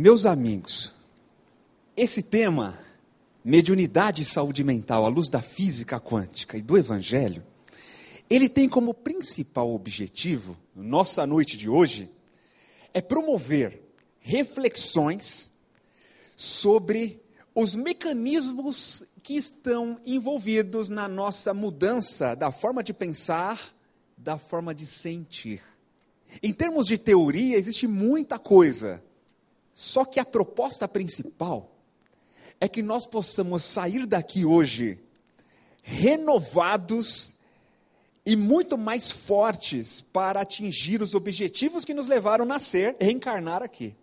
Meus amigos, esse tema, mediunidade e saúde mental à luz da física quântica e do evangelho, ele tem como principal objetivo, nossa noite de hoje, é promover reflexões sobre os mecanismos que estão envolvidos na nossa mudança da forma de pensar, da forma de sentir. Em termos de teoria, existe muita coisa só que a proposta principal é que nós possamos sair daqui hoje renovados e muito mais fortes para atingir os objetivos que nos levaram a nascer e reencarnar aqui.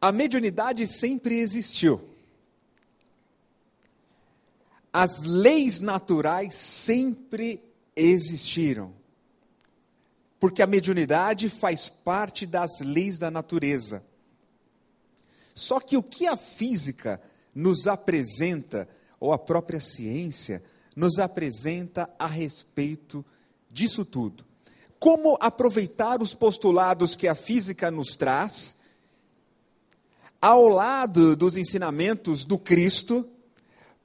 A mediunidade sempre existiu. As leis naturais sempre existiram porque a mediunidade faz parte das leis da natureza. Só que o que a física nos apresenta, ou a própria ciência, nos apresenta a respeito disso tudo. Como aproveitar os postulados que a física nos traz, ao lado dos ensinamentos do Cristo,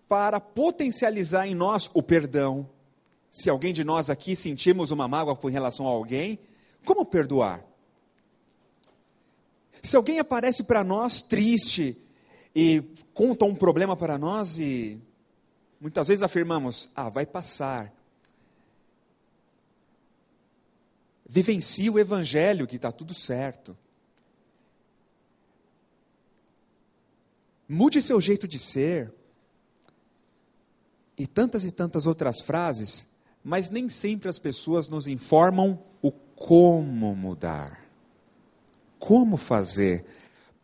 para potencializar em nós o perdão, se alguém de nós aqui sentimos uma mágoa por relação a alguém, como perdoar? Se alguém aparece para nós triste e conta um problema para nós e muitas vezes afirmamos: ah, vai passar. Vivencie o evangelho que está tudo certo. Mude seu jeito de ser. E tantas e tantas outras frases mas nem sempre as pessoas nos informam o como mudar. Como fazer?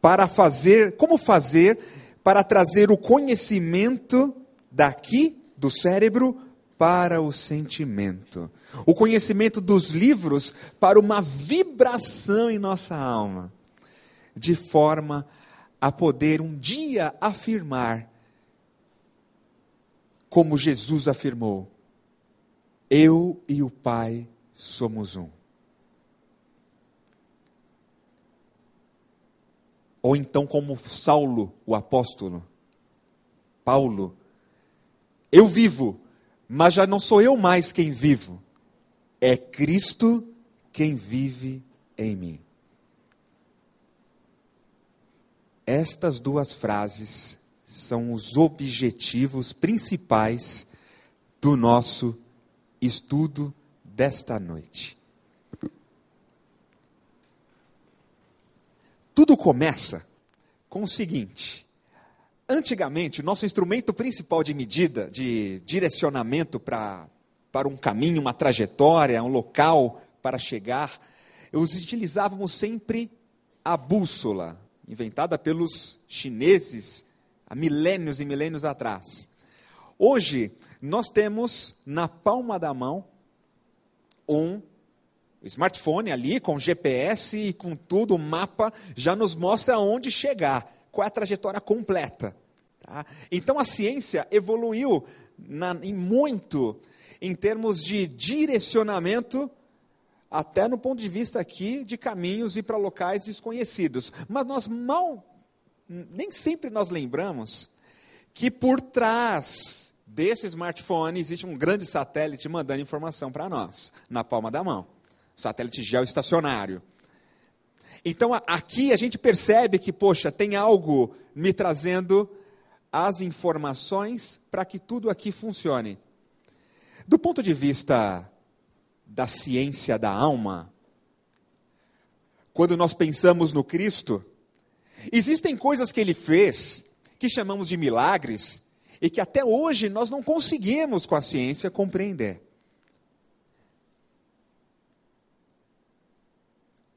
Para fazer, como fazer para trazer o conhecimento daqui do cérebro para o sentimento. O conhecimento dos livros para uma vibração em nossa alma, de forma a poder um dia afirmar como Jesus afirmou: eu e o Pai somos um. Ou então, como Saulo, o apóstolo, Paulo, eu vivo, mas já não sou eu mais quem vivo, é Cristo quem vive em mim. Estas duas frases são os objetivos principais do nosso estudo desta noite. Tudo começa com o seguinte: antigamente, o nosso instrumento principal de medida, de direcionamento para, para um caminho, uma trajetória, um local para chegar, os utilizávamos sempre a bússola, inventada pelos chineses há milênios e milênios atrás. Hoje, nós temos na palma da mão um smartphone ali com GPS e com tudo, o mapa já nos mostra aonde chegar, qual é a trajetória completa. Tá? Então a ciência evoluiu na, em muito em termos de direcionamento, até no ponto de vista aqui de caminhos e para locais desconhecidos. Mas nós mal, nem sempre nós lembramos que por trás desse smartphone existe um grande satélite mandando informação para nós, na palma da mão. Satélite geoestacionário. Então aqui a gente percebe que, poxa, tem algo me trazendo as informações para que tudo aqui funcione. Do ponto de vista da ciência da alma, quando nós pensamos no Cristo, existem coisas que ele fez que chamamos de milagres, e que até hoje nós não conseguimos, com a ciência, compreender.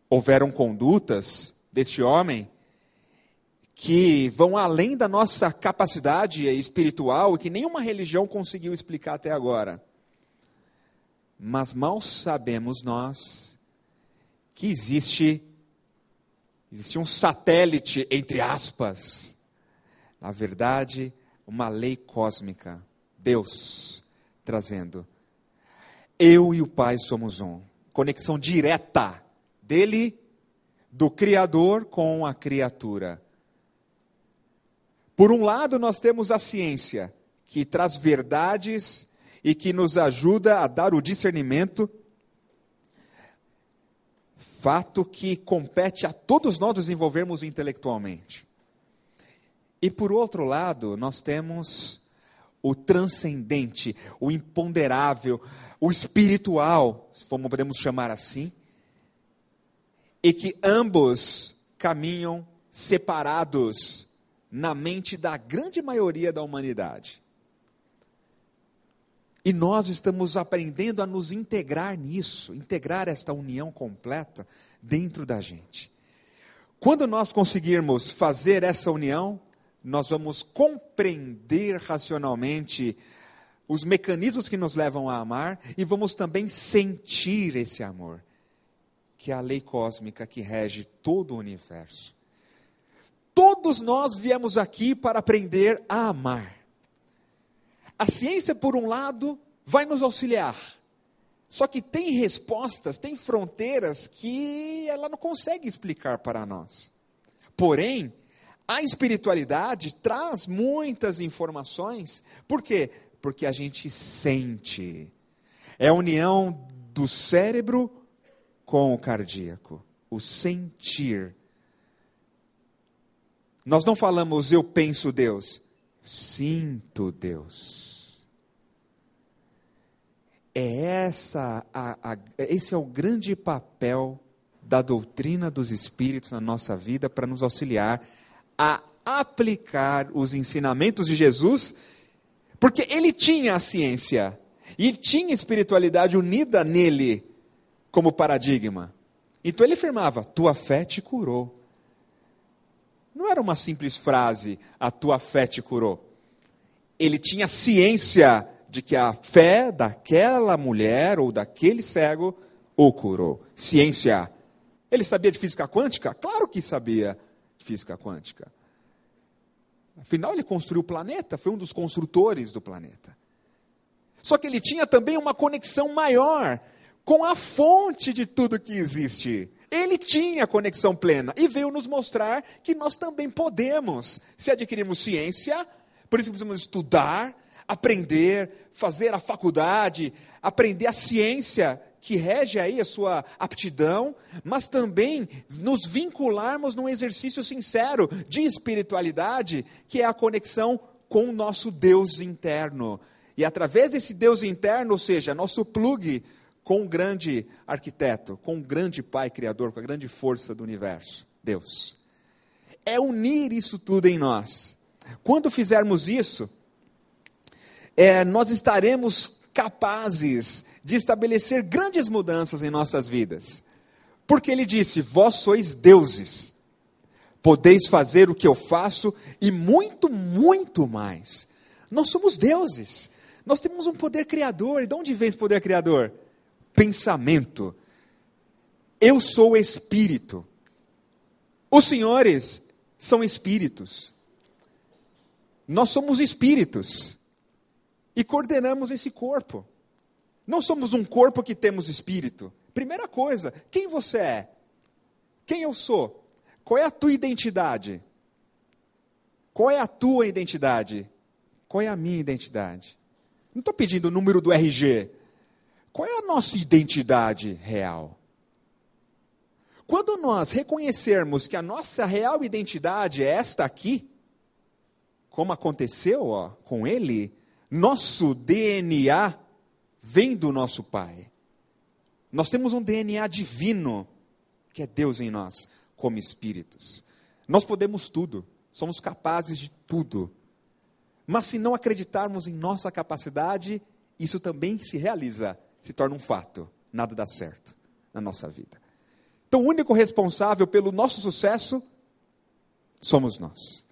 Houveram condutas deste homem que vão além da nossa capacidade espiritual e que nenhuma religião conseguiu explicar até agora. Mas mal sabemos nós que existe existe um satélite entre aspas. Na verdade, uma lei cósmica. Deus trazendo. Eu e o Pai somos um. Conexão direta dele, do Criador com a criatura. Por um lado, nós temos a ciência, que traz verdades e que nos ajuda a dar o discernimento, fato que compete a todos nós desenvolvermos intelectualmente. E por outro lado, nós temos o transcendente, o imponderável, o espiritual, se podemos chamar assim, e que ambos caminham separados na mente da grande maioria da humanidade. E nós estamos aprendendo a nos integrar nisso, integrar esta união completa dentro da gente. Quando nós conseguirmos fazer essa união, nós vamos compreender racionalmente os mecanismos que nos levam a amar e vamos também sentir esse amor, que é a lei cósmica que rege todo o universo. Todos nós viemos aqui para aprender a amar. A ciência, por um lado, vai nos auxiliar. Só que tem respostas, tem fronteiras que ela não consegue explicar para nós. Porém, a espiritualidade traz muitas informações. Por quê? Porque a gente sente. É a união do cérebro com o cardíaco. O sentir. Nós não falamos eu penso Deus, sinto Deus. É essa, a, a, esse é o grande papel da doutrina dos Espíritos na nossa vida para nos auxiliar a aplicar os ensinamentos de Jesus, porque ele tinha a ciência e tinha espiritualidade unida nele como paradigma. Então ele afirmava: tua fé te curou. Não era uma simples frase, a tua fé te curou. Ele tinha ciência de que a fé daquela mulher ou daquele cego o curou. Ciência. Ele sabia de física quântica? Claro que sabia física quântica. Afinal, ele construiu o planeta, foi um dos construtores do planeta. Só que ele tinha também uma conexão maior com a fonte de tudo que existe. Ele tinha conexão plena e veio nos mostrar que nós também podemos, se adquirirmos ciência, por isso precisamos estudar, aprender, fazer a faculdade, aprender a ciência que rege aí a sua aptidão, mas também nos vincularmos num exercício sincero de espiritualidade, que é a conexão com o nosso Deus interno. E através desse Deus interno, ou seja, nosso plug com o grande arquiteto, com o grande Pai Criador, com a grande força do universo, Deus. É unir isso tudo em nós. Quando fizermos isso, é, nós estaremos capazes de estabelecer grandes mudanças em nossas vidas. Porque ele disse: Vós sois deuses, podeis fazer o que eu faço e muito, muito mais. Nós somos deuses, nós temos um poder criador. E de onde vem esse poder criador? Pensamento. Eu sou espírito. Os senhores são espíritos. Nós somos espíritos e coordenamos esse corpo. Não somos um corpo que temos espírito. Primeira coisa, quem você é? Quem eu sou? Qual é a tua identidade? Qual é a tua identidade? Qual é a minha identidade? Não estou pedindo o número do RG. Qual é a nossa identidade real? Quando nós reconhecermos que a nossa real identidade é esta aqui, como aconteceu ó, com ele, nosso DNA vem do nosso Pai. Nós temos um DNA divino, que é Deus em nós, como espíritos. Nós podemos tudo, somos capazes de tudo. Mas se não acreditarmos em nossa capacidade, isso também se realiza, se torna um fato. Nada dá certo na nossa vida. Então, o único responsável pelo nosso sucesso somos nós.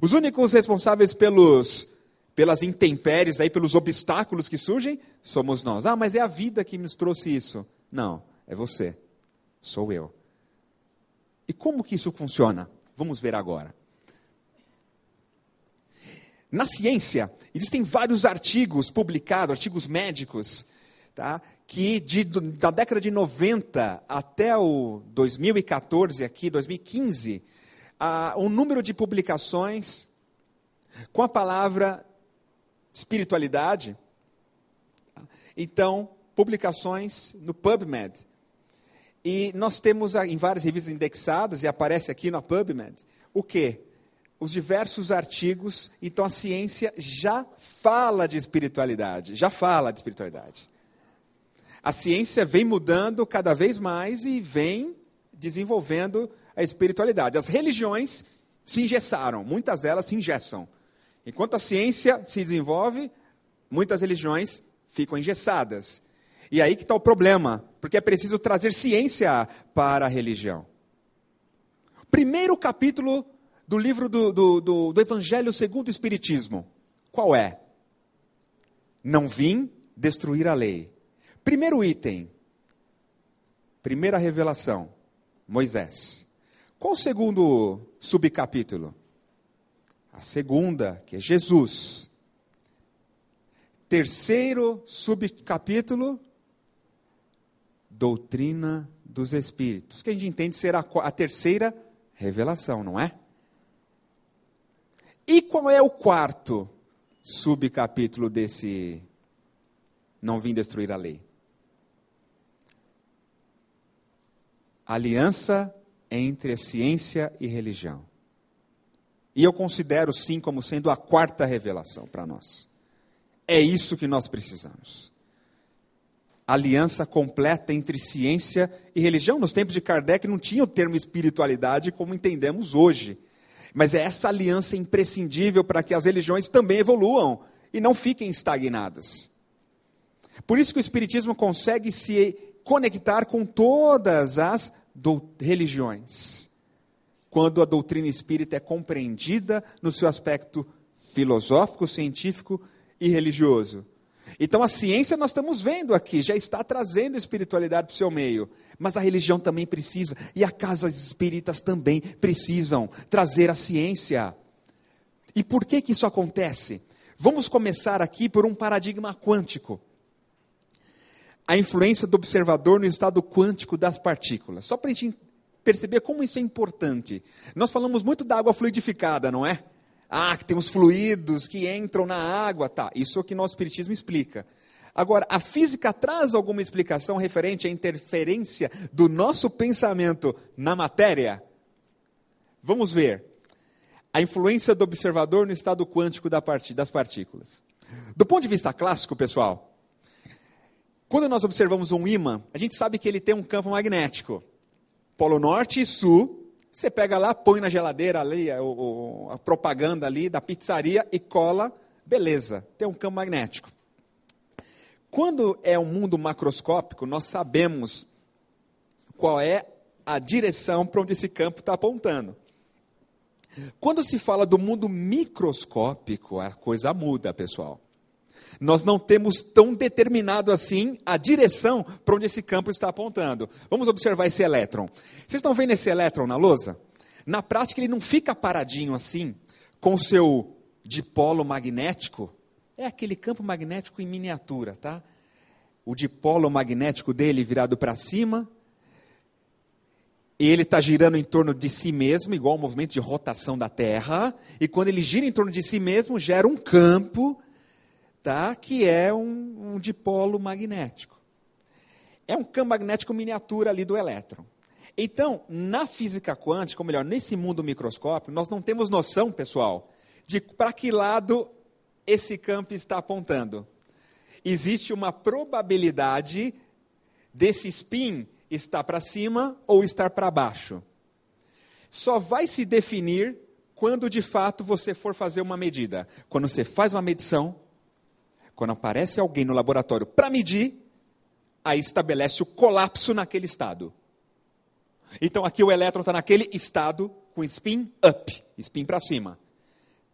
Os únicos responsáveis pelos pelas intempéries, aí, pelos obstáculos que surgem, somos nós. Ah, mas é a vida que nos trouxe isso. Não, é você. Sou eu. E como que isso funciona? Vamos ver agora. Na ciência, existem vários artigos publicados, artigos médicos, tá? que de, da década de 90 até o 2014, aqui, 2015, ah, o número de publicações com a palavra espiritualidade. Então, publicações no PubMed. E nós temos em várias revistas indexadas, e aparece aqui na PubMed, o quê? Os diversos artigos. Então, a ciência já fala de espiritualidade. Já fala de espiritualidade. A ciência vem mudando cada vez mais e vem desenvolvendo a espiritualidade. As religiões se engessaram, muitas delas se engessam. Enquanto a ciência se desenvolve, muitas religiões ficam engessadas. E aí que está o problema, porque é preciso trazer ciência para a religião. Primeiro capítulo do livro do, do, do, do Evangelho segundo o Espiritismo. Qual é? Não vim destruir a lei, Primeiro item, primeira revelação, Moisés. Qual o segundo subcapítulo? A segunda, que é Jesus. Terceiro subcapítulo, doutrina dos Espíritos, que a gente entende ser a, a terceira revelação, não é? E qual é o quarto subcapítulo desse Não Vim Destruir a Lei? aliança entre a ciência e religião. E eu considero sim como sendo a quarta revelação para nós. É isso que nós precisamos. Aliança completa entre ciência e religião. Nos tempos de Kardec não tinha o termo espiritualidade como entendemos hoje. Mas é essa aliança imprescindível para que as religiões também evoluam e não fiquem estagnadas. Por isso que o Espiritismo consegue se conectar com todas as religiões, quando a doutrina espírita é compreendida no seu aspecto filosófico, científico e religioso. Então a ciência nós estamos vendo aqui, já está trazendo espiritualidade para o seu meio, mas a religião também precisa, e as casas espíritas também precisam trazer a ciência. E por que que isso acontece? Vamos começar aqui por um paradigma quântico a influência do observador no estado quântico das partículas. Só para a gente perceber como isso é importante. Nós falamos muito da água fluidificada, não é? Ah, que tem os fluidos que entram na água, tá. Isso é o que nosso espiritismo explica. Agora, a física traz alguma explicação referente à interferência do nosso pensamento na matéria? Vamos ver. A influência do observador no estado quântico das partículas. Do ponto de vista clássico, pessoal, quando nós observamos um ímã, a gente sabe que ele tem um campo magnético. Polo Norte e Sul, você pega lá, põe na geladeira ali a, a propaganda ali da pizzaria e cola, beleza, tem um campo magnético. Quando é um mundo macroscópico, nós sabemos qual é a direção para onde esse campo está apontando. Quando se fala do mundo microscópico, a coisa muda, pessoal. Nós não temos tão determinado assim a direção para onde esse campo está apontando. Vamos observar esse elétron. Vocês estão vendo esse elétron na lousa? Na prática, ele não fica paradinho assim, com o seu dipolo magnético. É aquele campo magnético em miniatura, tá? O dipolo magnético dele virado para cima, e ele está girando em torno de si mesmo, igual ao movimento de rotação da Terra, e quando ele gira em torno de si mesmo, gera um campo tá? que é um, um dipolo magnético. É um campo magnético miniatura ali do elétron. Então, na física quântica, ou melhor, nesse mundo microscópio, nós não temos noção, pessoal, de para que lado esse campo está apontando. Existe uma probabilidade desse spin estar para cima ou estar para baixo. Só vai se definir quando de fato você for fazer uma medida. Quando você faz uma medição, quando aparece alguém no laboratório para medir, aí estabelece o colapso naquele estado. Então aqui o elétron está naquele estado com spin up, spin para cima.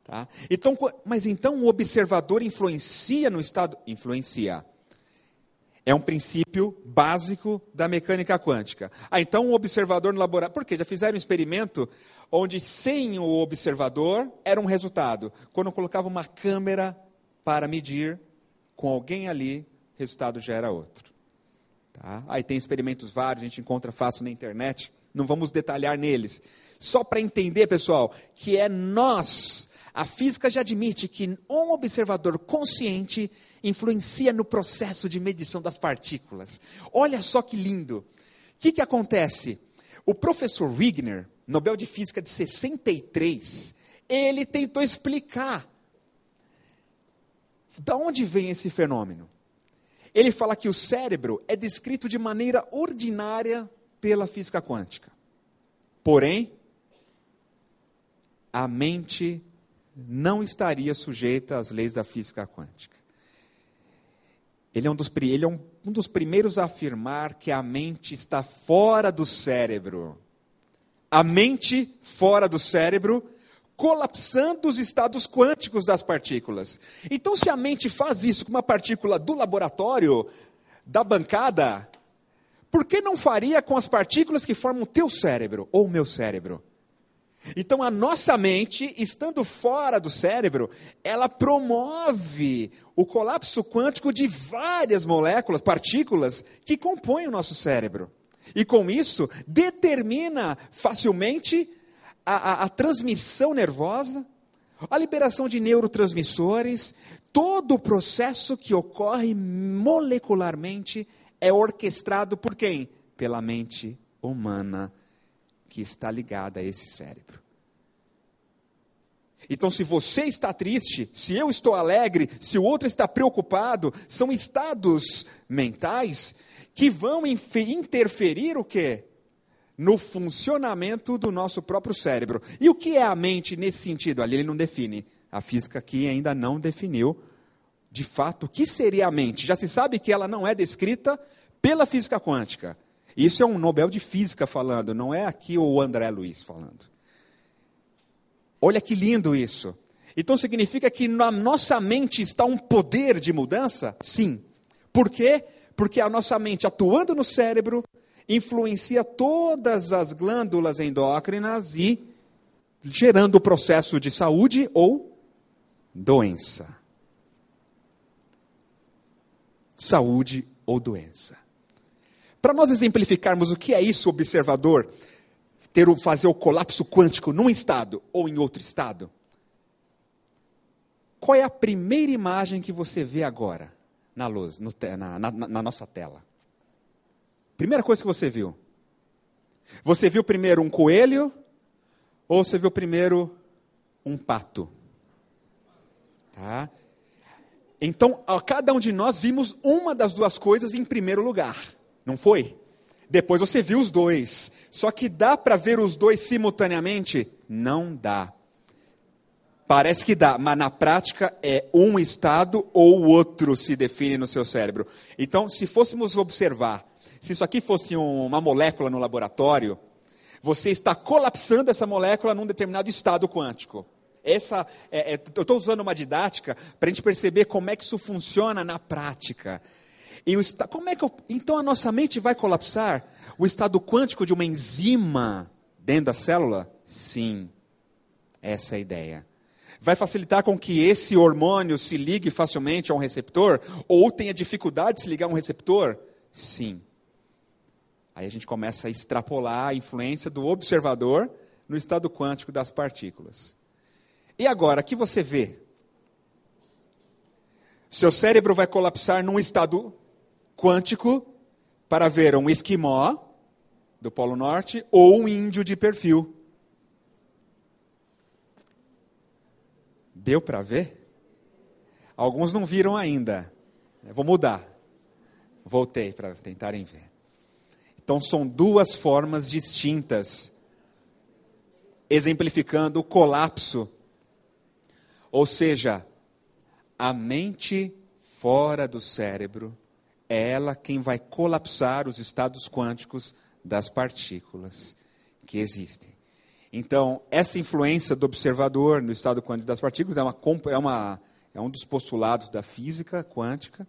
Tá? Então, mas então o observador influencia no estado? Influencia. É um princípio básico da mecânica quântica. Ah, então o observador no laboratório. Por quê? Já fizeram um experimento onde sem o observador era um resultado. Quando colocava uma câmera para medir, com alguém ali, resultado já era outro. Tá? Aí tem experimentos vários, a gente encontra fácil na internet, não vamos detalhar neles. Só para entender, pessoal, que é nós. A física já admite que um observador consciente influencia no processo de medição das partículas. Olha só que lindo. O que, que acontece? O professor Wigner, Nobel de Física de 63, ele tentou explicar da onde vem esse fenômeno. Ele fala que o cérebro é descrito de maneira ordinária pela física quântica. Porém, a mente não estaria sujeita às leis da física quântica. Ele é, um dos, ele é um, um dos primeiros a afirmar que a mente está fora do cérebro. A mente fora do cérebro colapsando os estados quânticos das partículas. Então, se a mente faz isso com uma partícula do laboratório, da bancada, por que não faria com as partículas que formam o teu cérebro ou o meu cérebro? Então, a nossa mente, estando fora do cérebro, ela promove o colapso quântico de várias moléculas, partículas, que compõem o nosso cérebro. E com isso, determina facilmente a, a, a transmissão nervosa, a liberação de neurotransmissores, todo o processo que ocorre molecularmente é orquestrado por quem? Pela mente humana que está ligada a esse cérebro. Então, se você está triste, se eu estou alegre, se o outro está preocupado, são estados mentais que vão interferir o quê? No funcionamento do nosso próprio cérebro. E o que é a mente nesse sentido? Ali ele não define. A física aqui ainda não definiu, de fato, o que seria a mente. Já se sabe que ela não é descrita pela física quântica. Isso é um Nobel de Física falando, não é aqui o André Luiz falando. Olha que lindo isso. Então significa que na nossa mente está um poder de mudança? Sim. Por quê? Porque a nossa mente atuando no cérebro influencia todas as glândulas endócrinas e gerando o processo de saúde ou doença. Saúde ou doença. Para nós exemplificarmos o que é isso, observador, ter o, fazer o colapso quântico num estado ou em outro estado, qual é a primeira imagem que você vê agora na luz, no, na, na, na nossa tela? Primeira coisa que você viu. Você viu primeiro um coelho ou você viu primeiro um pato? Tá? Então, cada um de nós vimos uma das duas coisas em primeiro lugar, não foi? Depois você viu os dois. Só que dá para ver os dois simultaneamente? Não dá. Parece que dá, mas na prática é um estado ou o outro se define no seu cérebro. Então, se fôssemos observar se isso aqui fosse um, uma molécula no laboratório, você está colapsando essa molécula num determinado estado quântico. Essa, é, é, eu estou usando uma didática para a gente perceber como é que isso funciona na prática. E o, como é que eu, então a nossa mente vai colapsar? O estado quântico de uma enzima dentro da célula? Sim, essa é a ideia. Vai facilitar com que esse hormônio se ligue facilmente a um receptor? Ou tenha dificuldade de se ligar a um receptor? Sim. Aí a gente começa a extrapolar a influência do observador no estado quântico das partículas. E agora, o que você vê? Seu cérebro vai colapsar num estado quântico para ver um esquimó do Polo Norte ou um índio de perfil. Deu para ver? Alguns não viram ainda. Eu vou mudar. Voltei para tentarem ver. Então, são duas formas distintas, exemplificando o colapso. Ou seja, a mente fora do cérebro é ela quem vai colapsar os estados quânticos das partículas que existem. Então, essa influência do observador no estado quântico das partículas é, uma, é, uma, é um dos postulados da física quântica.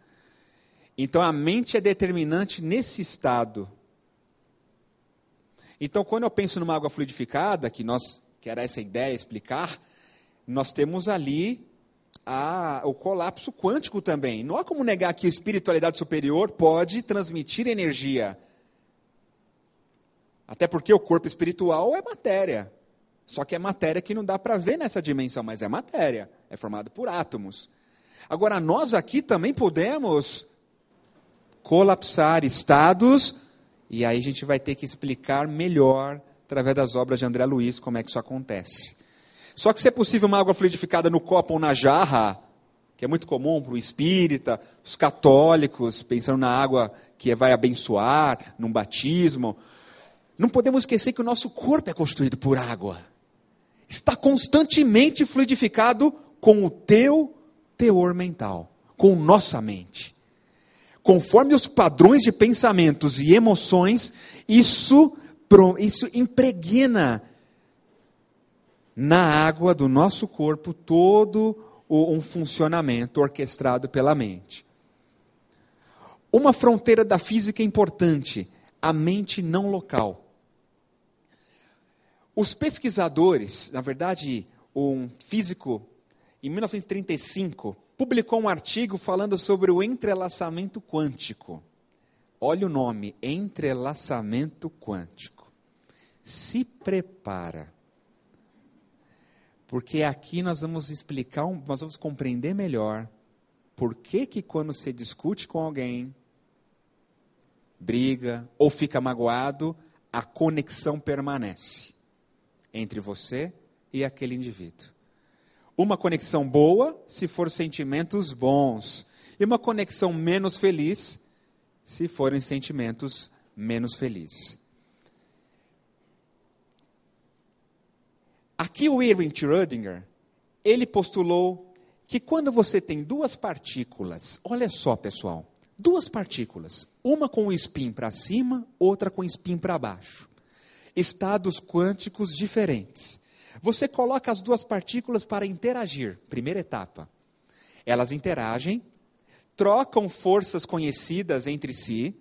Então, a mente é determinante nesse estado então, quando eu penso numa água fluidificada, que nós que era essa ideia explicar, nós temos ali a, o colapso quântico também. Não há como negar que a espiritualidade superior pode transmitir energia. Até porque o corpo espiritual é matéria. Só que é matéria que não dá para ver nessa dimensão, mas é matéria. É formado por átomos. Agora, nós aqui também podemos colapsar estados, e aí a gente vai ter que explicar melhor, através das obras de André Luiz, como é que isso acontece. Só que se é possível uma água fluidificada no copo ou na jarra, que é muito comum para o espírita, os católicos, pensando na água que vai abençoar, num batismo, não podemos esquecer que o nosso corpo é constituído por água. Está constantemente fluidificado com o teu teor mental, com nossa mente. Conforme os padrões de pensamentos e emoções, isso, isso impregna na água do nosso corpo todo um funcionamento orquestrado pela mente. Uma fronteira da física importante, a mente não local. Os pesquisadores, na verdade, um físico, em 1935, publicou um artigo falando sobre o entrelaçamento quântico. Olha o nome, entrelaçamento quântico. Se prepara porque aqui nós vamos explicar, nós vamos compreender melhor por que que quando você discute com alguém, briga ou fica magoado, a conexão permanece entre você e aquele indivíduo. Uma conexão boa, se for sentimentos bons, e uma conexão menos feliz, se forem sentimentos menos felizes. Aqui o Erwin Schrödinger, ele postulou que quando você tem duas partículas, olha só pessoal, duas partículas, uma com o spin para cima, outra com o spin para baixo, estados quânticos diferentes. Você coloca as duas partículas para interagir, primeira etapa. Elas interagem, trocam forças conhecidas entre si.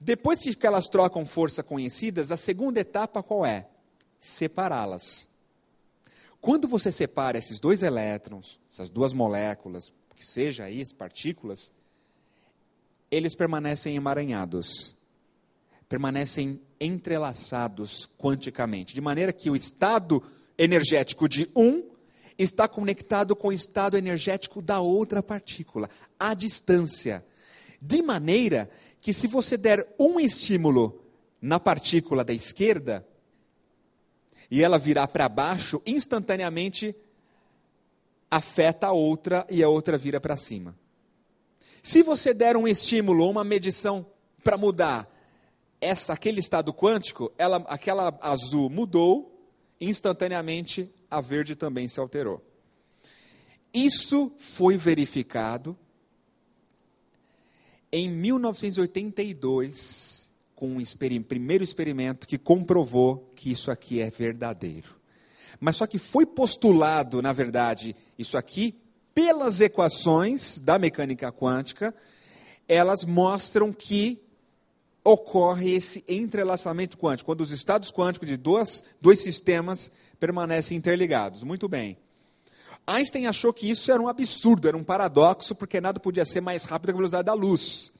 Depois que elas trocam forças conhecidas, a segunda etapa qual é? separá-las. Quando você separa esses dois elétrons, essas duas moléculas, que seja aí, partículas, eles permanecem emaranhados, permanecem entrelaçados quanticamente, de maneira que o estado energético de um está conectado com o estado energético da outra partícula, à distância. De maneira que, se você der um estímulo na partícula da esquerda, e ela virar para baixo, instantaneamente afeta a outra e a outra vira para cima. Se você der um estímulo ou uma medição para mudar essa, aquele estado quântico, ela, aquela azul mudou, instantaneamente a verde também se alterou. Isso foi verificado em 1982 com um experim primeiro experimento que comprovou que isso aqui é verdadeiro. Mas só que foi postulado, na verdade, isso aqui, pelas equações da mecânica quântica, elas mostram que ocorre esse entrelaçamento quântico, quando os estados quânticos de dois, dois sistemas permanecem interligados. Muito bem. Einstein achou que isso era um absurdo, era um paradoxo, porque nada podia ser mais rápido que a velocidade da luz.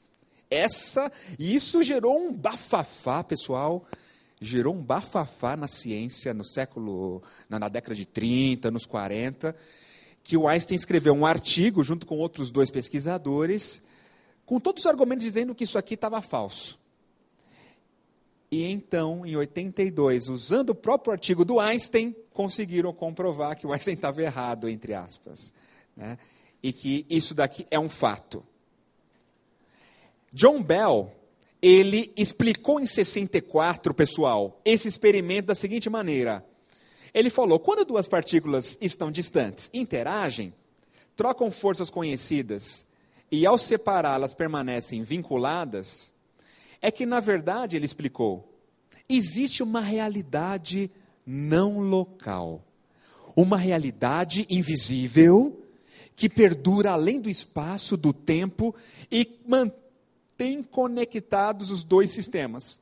Essa, e isso gerou um bafafá, pessoal, gerou um bafafá na ciência no século, na, na década de 30, nos 40, que o Einstein escreveu um artigo junto com outros dois pesquisadores, com todos os argumentos dizendo que isso aqui estava falso. E então, em 82, usando o próprio artigo do Einstein, conseguiram comprovar que o Einstein estava errado, entre aspas. Né? E que isso daqui é um fato. John Bell, ele explicou em 64, pessoal, esse experimento da seguinte maneira. Ele falou: quando duas partículas estão distantes, interagem, trocam forças conhecidas e ao separá-las permanecem vinculadas, é que na verdade, ele explicou, existe uma realidade não local, uma realidade invisível que perdura além do espaço, do tempo e mantém conectados os dois sistemas.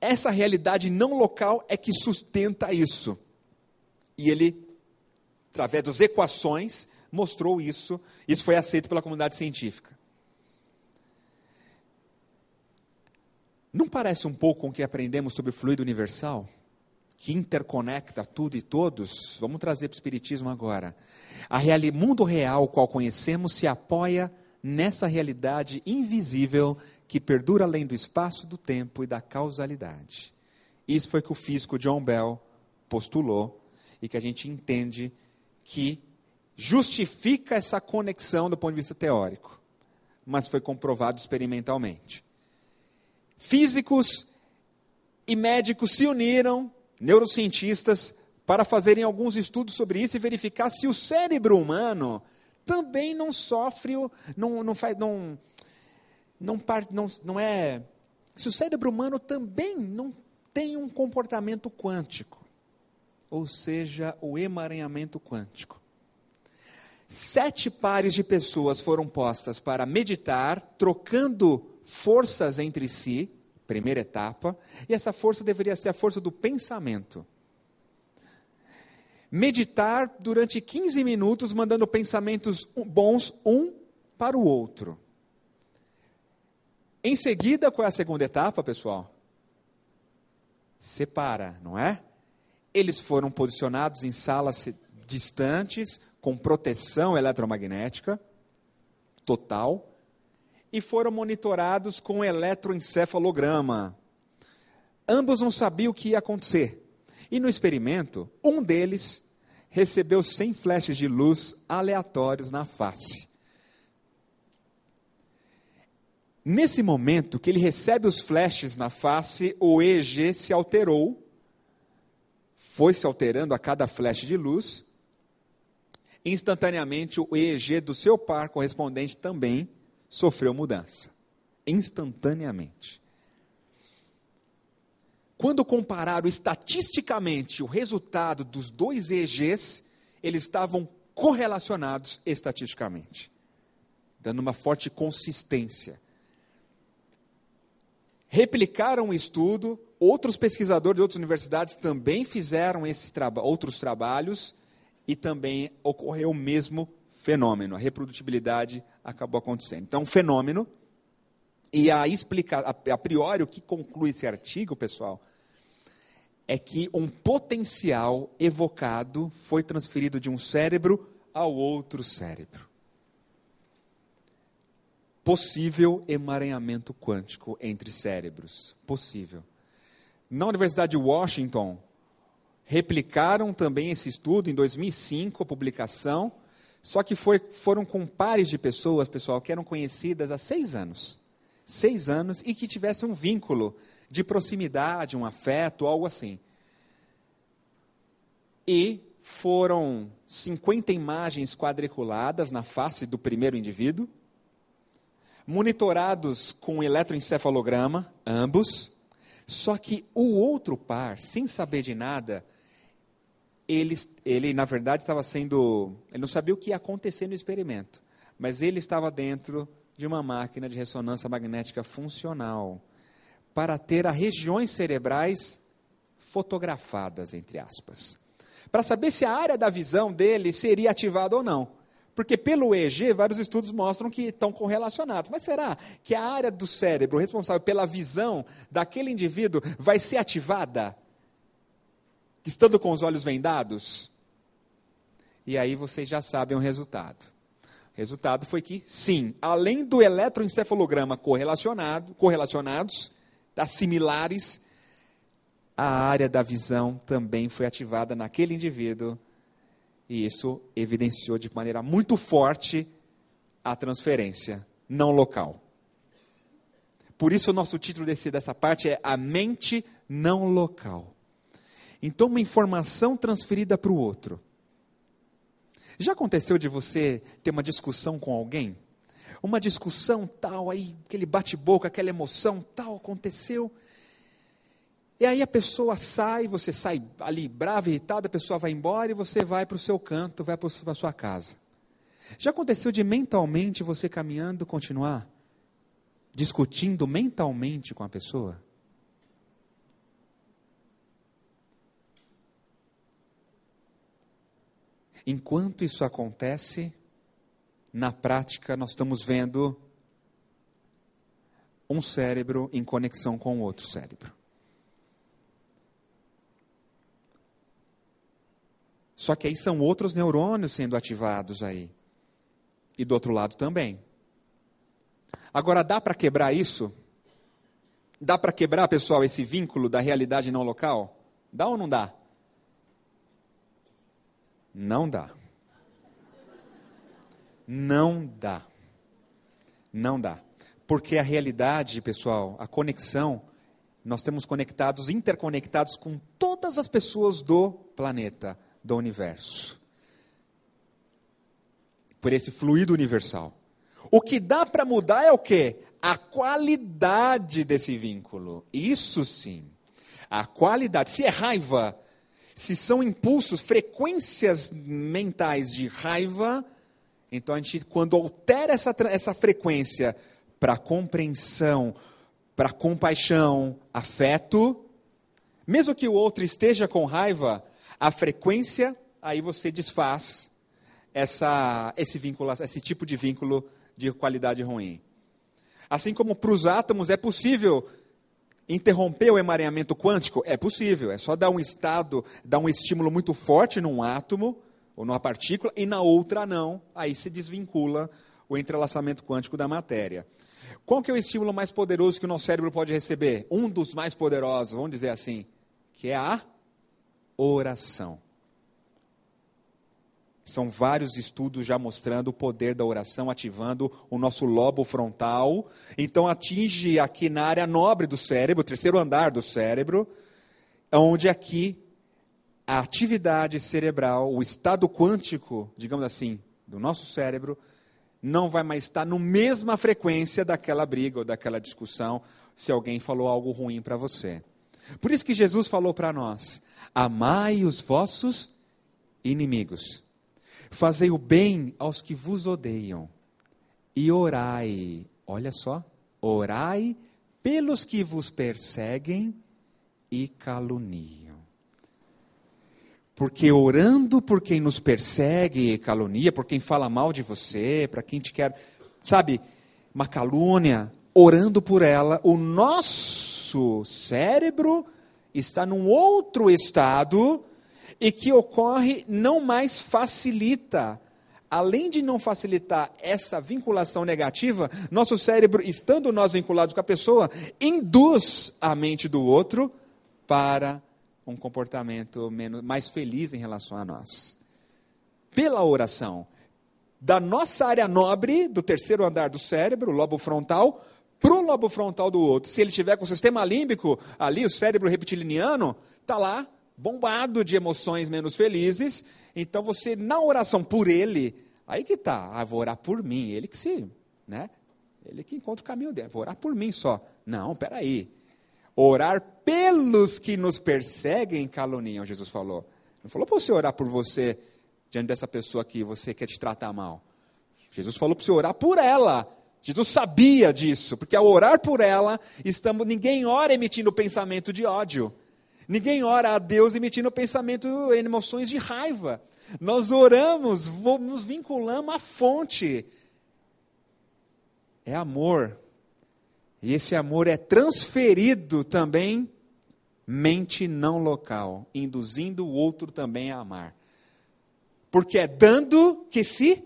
Essa realidade não local é que sustenta isso. E ele através das equações, mostrou isso. Isso foi aceito pela comunidade científica. Não parece um pouco com o que aprendemos sobre o fluido universal? Que interconecta tudo e todos? Vamos trazer para o Espiritismo agora. O mundo real, qual conhecemos, se apoia nessa realidade invisível que perdura além do espaço, do tempo e da causalidade. Isso foi que o físico John Bell postulou e que a gente entende que justifica essa conexão do ponto de vista teórico, mas foi comprovado experimentalmente. Físicos e médicos se uniram, neurocientistas, para fazerem alguns estudos sobre isso e verificar se o cérebro humano também não sofre, não, não, faz, não, não, não, não é. Se o cérebro humano também não tem um comportamento quântico, ou seja, o emaranhamento quântico. Sete pares de pessoas foram postas para meditar, trocando forças entre si, primeira etapa, e essa força deveria ser a força do pensamento. Meditar durante 15 minutos, mandando pensamentos bons um para o outro. Em seguida, qual é a segunda etapa, pessoal? Separa, não é? Eles foram posicionados em salas distantes, com proteção eletromagnética total, e foram monitorados com eletroencefalograma. Ambos não sabiam o que ia acontecer. E no experimento, um deles recebeu 100 flashes de luz aleatórios na face. Nesse momento que ele recebe os flashes na face, o EEG se alterou, foi se alterando a cada flash de luz. Instantaneamente, o EEG do seu par correspondente também sofreu mudança. Instantaneamente. Quando compararam estatisticamente o resultado dos dois EEGs, eles estavam correlacionados estatisticamente, dando uma forte consistência. Replicaram o estudo, outros pesquisadores de outras universidades também fizeram esse traba outros trabalhos e também ocorreu o mesmo fenômeno, a reprodutibilidade acabou acontecendo. Então, um fenômeno e a explicar, a priori, o que conclui esse artigo, pessoal, é que um potencial evocado foi transferido de um cérebro ao outro cérebro. Possível emaranhamento quântico entre cérebros. Possível. Na Universidade de Washington, replicaram também esse estudo em 2005, a publicação, só que foi, foram com pares de pessoas, pessoal, que eram conhecidas há seis anos seis anos e que tivesse um vínculo de proximidade, um afeto, algo assim. E foram 50 imagens quadriculadas na face do primeiro indivíduo, monitorados com eletroencefalograma, ambos, só que o outro par, sem saber de nada, ele, ele na verdade estava sendo. Ele não sabia o que ia acontecer no experimento, mas ele estava dentro de uma máquina de ressonância magnética funcional para ter as regiões cerebrais fotografadas, entre aspas. Para saber se a área da visão dele seria ativada ou não. Porque pelo EEG, vários estudos mostram que estão correlacionados. Mas será que a área do cérebro responsável pela visão daquele indivíduo vai ser ativada? Estando com os olhos vendados? E aí vocês já sabem o resultado. Resultado foi que, sim, além do eletroencefalograma correlacionado, correlacionados, das similares, a área da visão também foi ativada naquele indivíduo, e isso evidenciou de maneira muito forte a transferência não local. Por isso, o nosso título desse, dessa parte é A Mente Não Local. Então, uma informação transferida para o outro já aconteceu de você ter uma discussão com alguém? Uma discussão tal, aí aquele bate-boca, aquela emoção tal aconteceu. E aí a pessoa sai, você sai ali bravo, irritado, a pessoa vai embora e você vai para o seu canto, vai para a sua casa. Já aconteceu de mentalmente você caminhando continuar discutindo mentalmente com a pessoa? Enquanto isso acontece, na prática nós estamos vendo um cérebro em conexão com outro cérebro. Só que aí são outros neurônios sendo ativados aí. E do outro lado também. Agora, dá para quebrar isso? Dá para quebrar, pessoal, esse vínculo da realidade não local? Dá ou não dá? Não dá. Não dá. Não dá. Porque a realidade, pessoal, a conexão, nós temos conectados, interconectados com todas as pessoas do planeta do universo. Por esse fluido universal. O que dá para mudar é o quê? A qualidade desse vínculo. Isso sim. A qualidade. Se é raiva, se são impulsos, frequências mentais de raiva, então a gente, quando altera essa, essa frequência para compreensão, para compaixão, afeto, mesmo que o outro esteja com raiva, a frequência, aí você desfaz essa, esse vínculo, esse tipo de vínculo de qualidade ruim. Assim como para os átomos é possível interromper o emaranhamento quântico, é possível. É só dar um estado, dar um estímulo muito forte num átomo ou numa partícula e na outra não. Aí se desvincula o entrelaçamento quântico da matéria. Qual que é o estímulo mais poderoso que o nosso cérebro pode receber? Um dos mais poderosos, vamos dizer assim, que é a oração. São vários estudos já mostrando o poder da oração, ativando o nosso lobo frontal. Então, atinge aqui na área nobre do cérebro, o terceiro andar do cérebro, onde aqui a atividade cerebral, o estado quântico, digamos assim, do nosso cérebro, não vai mais estar na mesma frequência daquela briga ou daquela discussão se alguém falou algo ruim para você. Por isso que Jesus falou para nós: amai os vossos inimigos, fazei o bem aos que vos odeiam, e orai, olha só, orai pelos que vos perseguem e caluniam. Porque orando por quem nos persegue e calunia, por quem fala mal de você, para quem te quer, sabe, uma calúnia, orando por ela, o nosso cérebro está num outro estado e que ocorre não mais facilita. Além de não facilitar essa vinculação negativa, nosso cérebro, estando nós vinculados com a pessoa, induz a mente do outro para um comportamento menos, mais feliz em relação a nós. Pela oração. Da nossa área nobre, do terceiro andar do cérebro, lobo frontal, para o lobo frontal do outro. Se ele tiver com o sistema límbico ali, o cérebro reptiliano, está lá bombado de emoções menos felizes. Então você, na oração por ele, aí que está, ah, vou orar por mim, ele que se, né? Ele que encontra o caminho dele, vou orar por mim só. Não, peraí. Orar pelos que nos perseguem caluniam, Jesus falou. Não falou para você orar por você diante dessa pessoa que você quer te tratar mal. Jesus falou para você orar por ela, Jesus sabia disso, porque ao orar por ela, estamos, ninguém ora emitindo pensamento de ódio. Ninguém ora a Deus emitindo pensamento, emoções de raiva. Nós oramos, nos vinculamos à fonte. É amor. E esse amor é transferido também mente não local, induzindo o outro também a amar. Porque é dando que se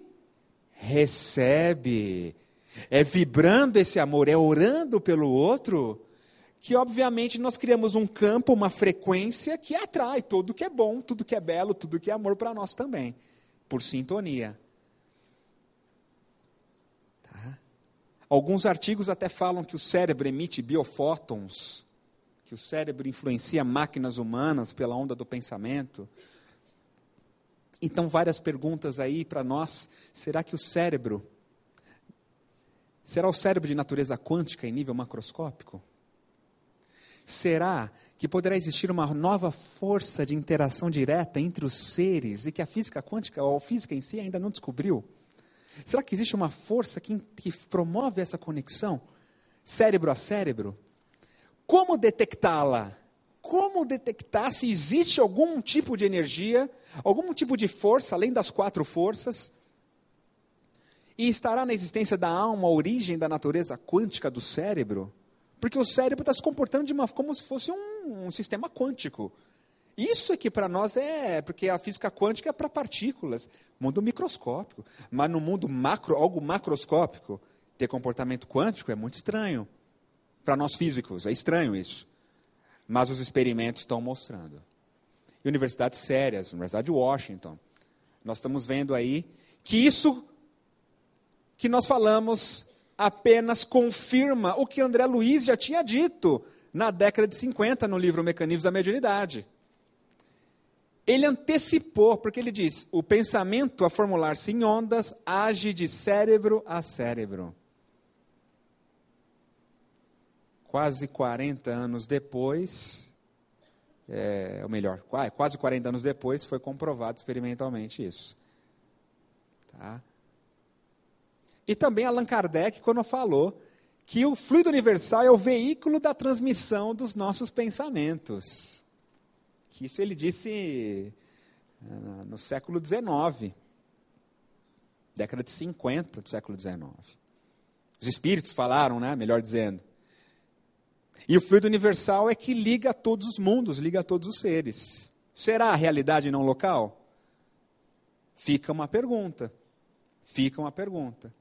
recebe é vibrando esse amor, é orando pelo outro, que obviamente nós criamos um campo, uma frequência que atrai tudo que é bom, tudo que é belo, tudo que é amor para nós também, por sintonia. Tá? Alguns artigos até falam que o cérebro emite biofótons, que o cérebro influencia máquinas humanas pela onda do pensamento. Então, várias perguntas aí para nós. Será que o cérebro Será o cérebro de natureza quântica em nível macroscópico? Será que poderá existir uma nova força de interação direta entre os seres e que a física quântica ou a física em si ainda não descobriu? Será que existe uma força que, que promove essa conexão cérebro a cérebro? Como detectá-la? como detectar se existe algum tipo de energia, algum tipo de força, além das quatro forças, e estará na existência da alma a origem da natureza quântica do cérebro? Porque o cérebro está se comportando de uma, como se fosse um, um sistema quântico. Isso aqui para nós é, porque a física quântica é para partículas, mundo microscópico. Mas no mundo macro, algo macroscópico, ter comportamento quântico é muito estranho. Para nós físicos, é estranho isso. Mas os experimentos estão mostrando. E universidades sérias, Universidade de Washington, nós estamos vendo aí que isso que nós falamos apenas confirma o que André Luiz já tinha dito na década de 50 no livro Mecanismos da Mediunidade. Ele antecipou, porque ele diz: o pensamento a formular-se em ondas age de cérebro a cérebro. Quase 40 anos depois, é, ou melhor, quase 40 anos depois, foi comprovado experimentalmente isso. Tá? E também Allan Kardec, quando falou que o fluido universal é o veículo da transmissão dos nossos pensamentos. Que isso ele disse uh, no século XIX, década de 50 do século XIX. Os espíritos falaram, né, melhor dizendo. E o fluido universal é que liga a todos os mundos, liga a todos os seres. Será a realidade não local? Fica uma pergunta. Fica uma pergunta.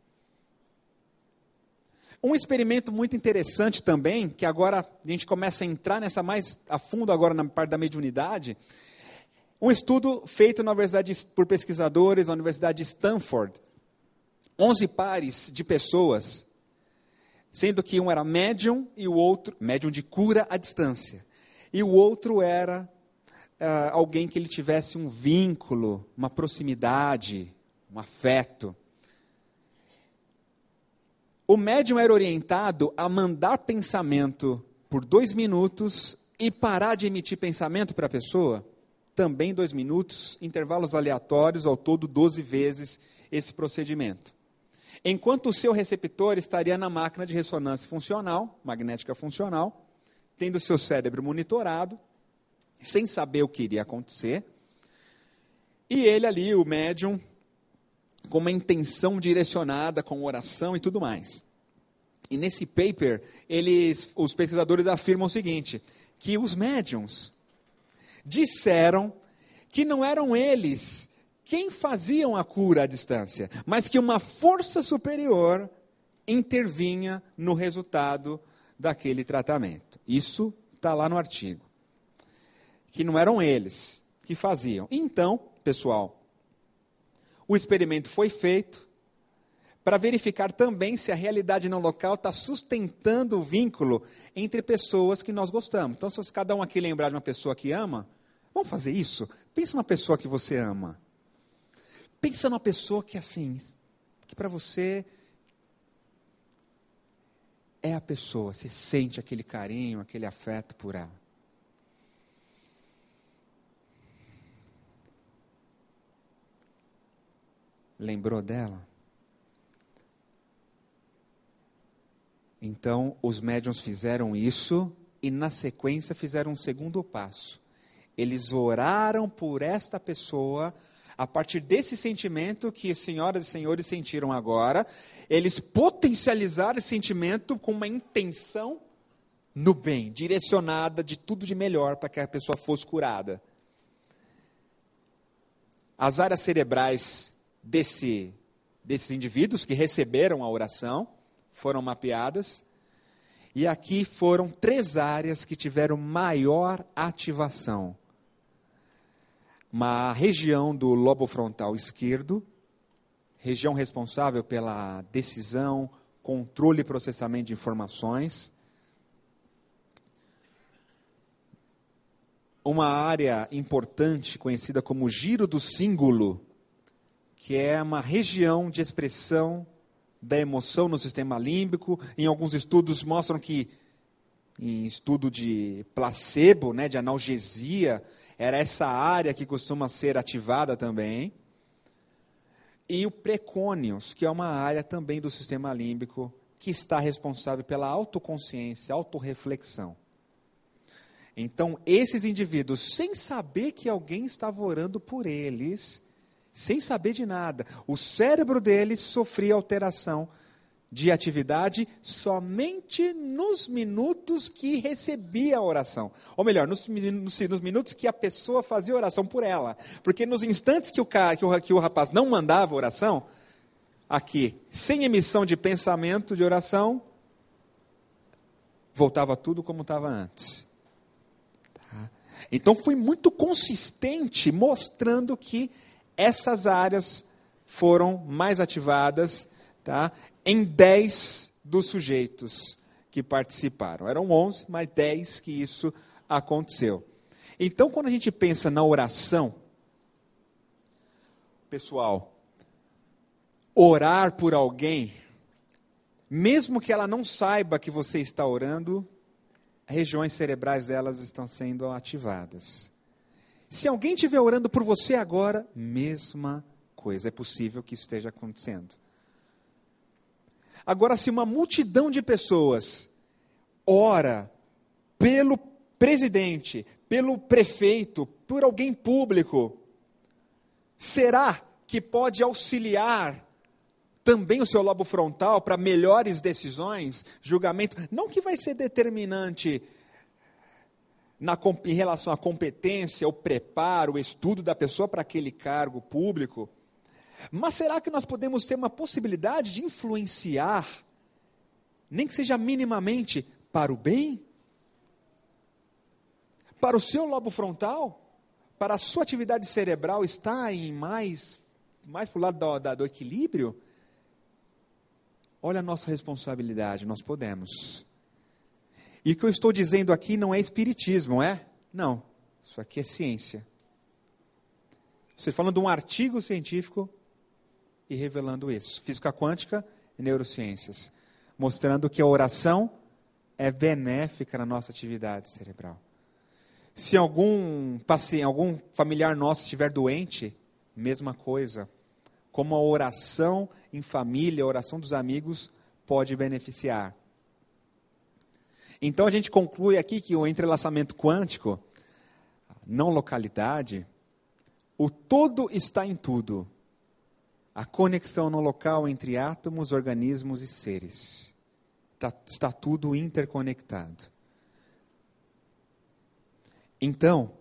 Um experimento muito interessante também, que agora a gente começa a entrar nessa mais a fundo agora na parte da mediunidade, um estudo feito na universidade por pesquisadores na Universidade de Stanford. 11 pares de pessoas, sendo que um era médium e o outro, médium de cura à distância, e o outro era uh, alguém que ele tivesse um vínculo, uma proximidade, um afeto. O médium era orientado a mandar pensamento por dois minutos e parar de emitir pensamento para a pessoa, também dois minutos, intervalos aleatórios, ao todo 12 vezes esse procedimento. Enquanto o seu receptor estaria na máquina de ressonância funcional, magnética funcional, tendo seu cérebro monitorado, sem saber o que iria acontecer, e ele ali, o médium, com uma intenção direcionada, com oração e tudo mais. E nesse paper, eles, os pesquisadores afirmam o seguinte: que os médiums disseram que não eram eles quem faziam a cura à distância, mas que uma força superior intervinha no resultado daquele tratamento. Isso está lá no artigo. Que não eram eles que faziam. Então, pessoal, o experimento foi feito para verificar também se a realidade não local está sustentando o vínculo entre pessoas que nós gostamos. Então, se cada um aqui lembrar de uma pessoa que ama, vamos fazer isso? Pensa numa pessoa que você ama. Pensa numa pessoa que assim, que para você é a pessoa, você sente aquele carinho, aquele afeto por ela. Lembrou dela? Então, os médiuns fizeram isso e, na sequência, fizeram um segundo passo. Eles oraram por esta pessoa, a partir desse sentimento que senhoras e senhores sentiram agora, eles potencializaram esse sentimento com uma intenção no bem, direcionada de tudo de melhor para que a pessoa fosse curada. As áreas cerebrais desse, desses indivíduos que receberam a oração foram mapeadas. E aqui foram três áreas que tiveram maior ativação. Uma região do lobo frontal esquerdo, região responsável pela decisão, controle e processamento de informações. Uma área importante conhecida como giro do símbolo, que é uma região de expressão da emoção no sistema límbico. Em alguns estudos mostram que, em estudo de placebo, né, de analgesia, era essa área que costuma ser ativada também. E o precônios, que é uma área também do sistema límbico que está responsável pela autoconsciência, autorreflexão. Então, esses indivíduos, sem saber que alguém estava orando por eles, sem saber de nada, o cérebro deles sofria alteração de atividade somente nos minutos que recebia a oração. Ou melhor, nos, nos, nos, minutos que a pessoa fazia oração por ela. Porque nos instantes que o, que o, que o rapaz não mandava oração, aqui, sem emissão de pensamento de oração, voltava tudo como estava antes. Tá? Então foi muito consistente, mostrando que essas áreas foram mais ativadas tá? em 10 dos sujeitos que participaram. Eram 11, mas 10 que isso aconteceu. Então, quando a gente pensa na oração, pessoal, orar por alguém, mesmo que ela não saiba que você está orando, regiões cerebrais delas estão sendo ativadas. Se alguém estiver orando por você agora, mesma coisa, é possível que isso esteja acontecendo. Agora, se uma multidão de pessoas ora pelo presidente, pelo prefeito, por alguém público, será que pode auxiliar também o seu lobo frontal para melhores decisões, julgamento? Não que vai ser determinante na, em relação à competência, o preparo, o estudo da pessoa para aquele cargo público, mas será que nós podemos ter uma possibilidade de influenciar, nem que seja minimamente, para o bem? Para o seu lobo frontal? Para a sua atividade cerebral estar em mais, mais para o lado do, do equilíbrio? Olha a nossa responsabilidade, nós podemos. E o que eu estou dizendo aqui não é espiritismo, é? Não, isso aqui é ciência. Você falando de um artigo científico e revelando isso. Física quântica e neurociências. Mostrando que a oração é benéfica na nossa atividade cerebral. Se algum paciente, algum familiar nosso estiver doente, mesma coisa. Como a oração em família, a oração dos amigos pode beneficiar. Então a gente conclui aqui que o entrelaçamento quântico, não localidade, o todo está em tudo a conexão no local entre átomos, organismos e seres. Tá, está tudo interconectado. Então,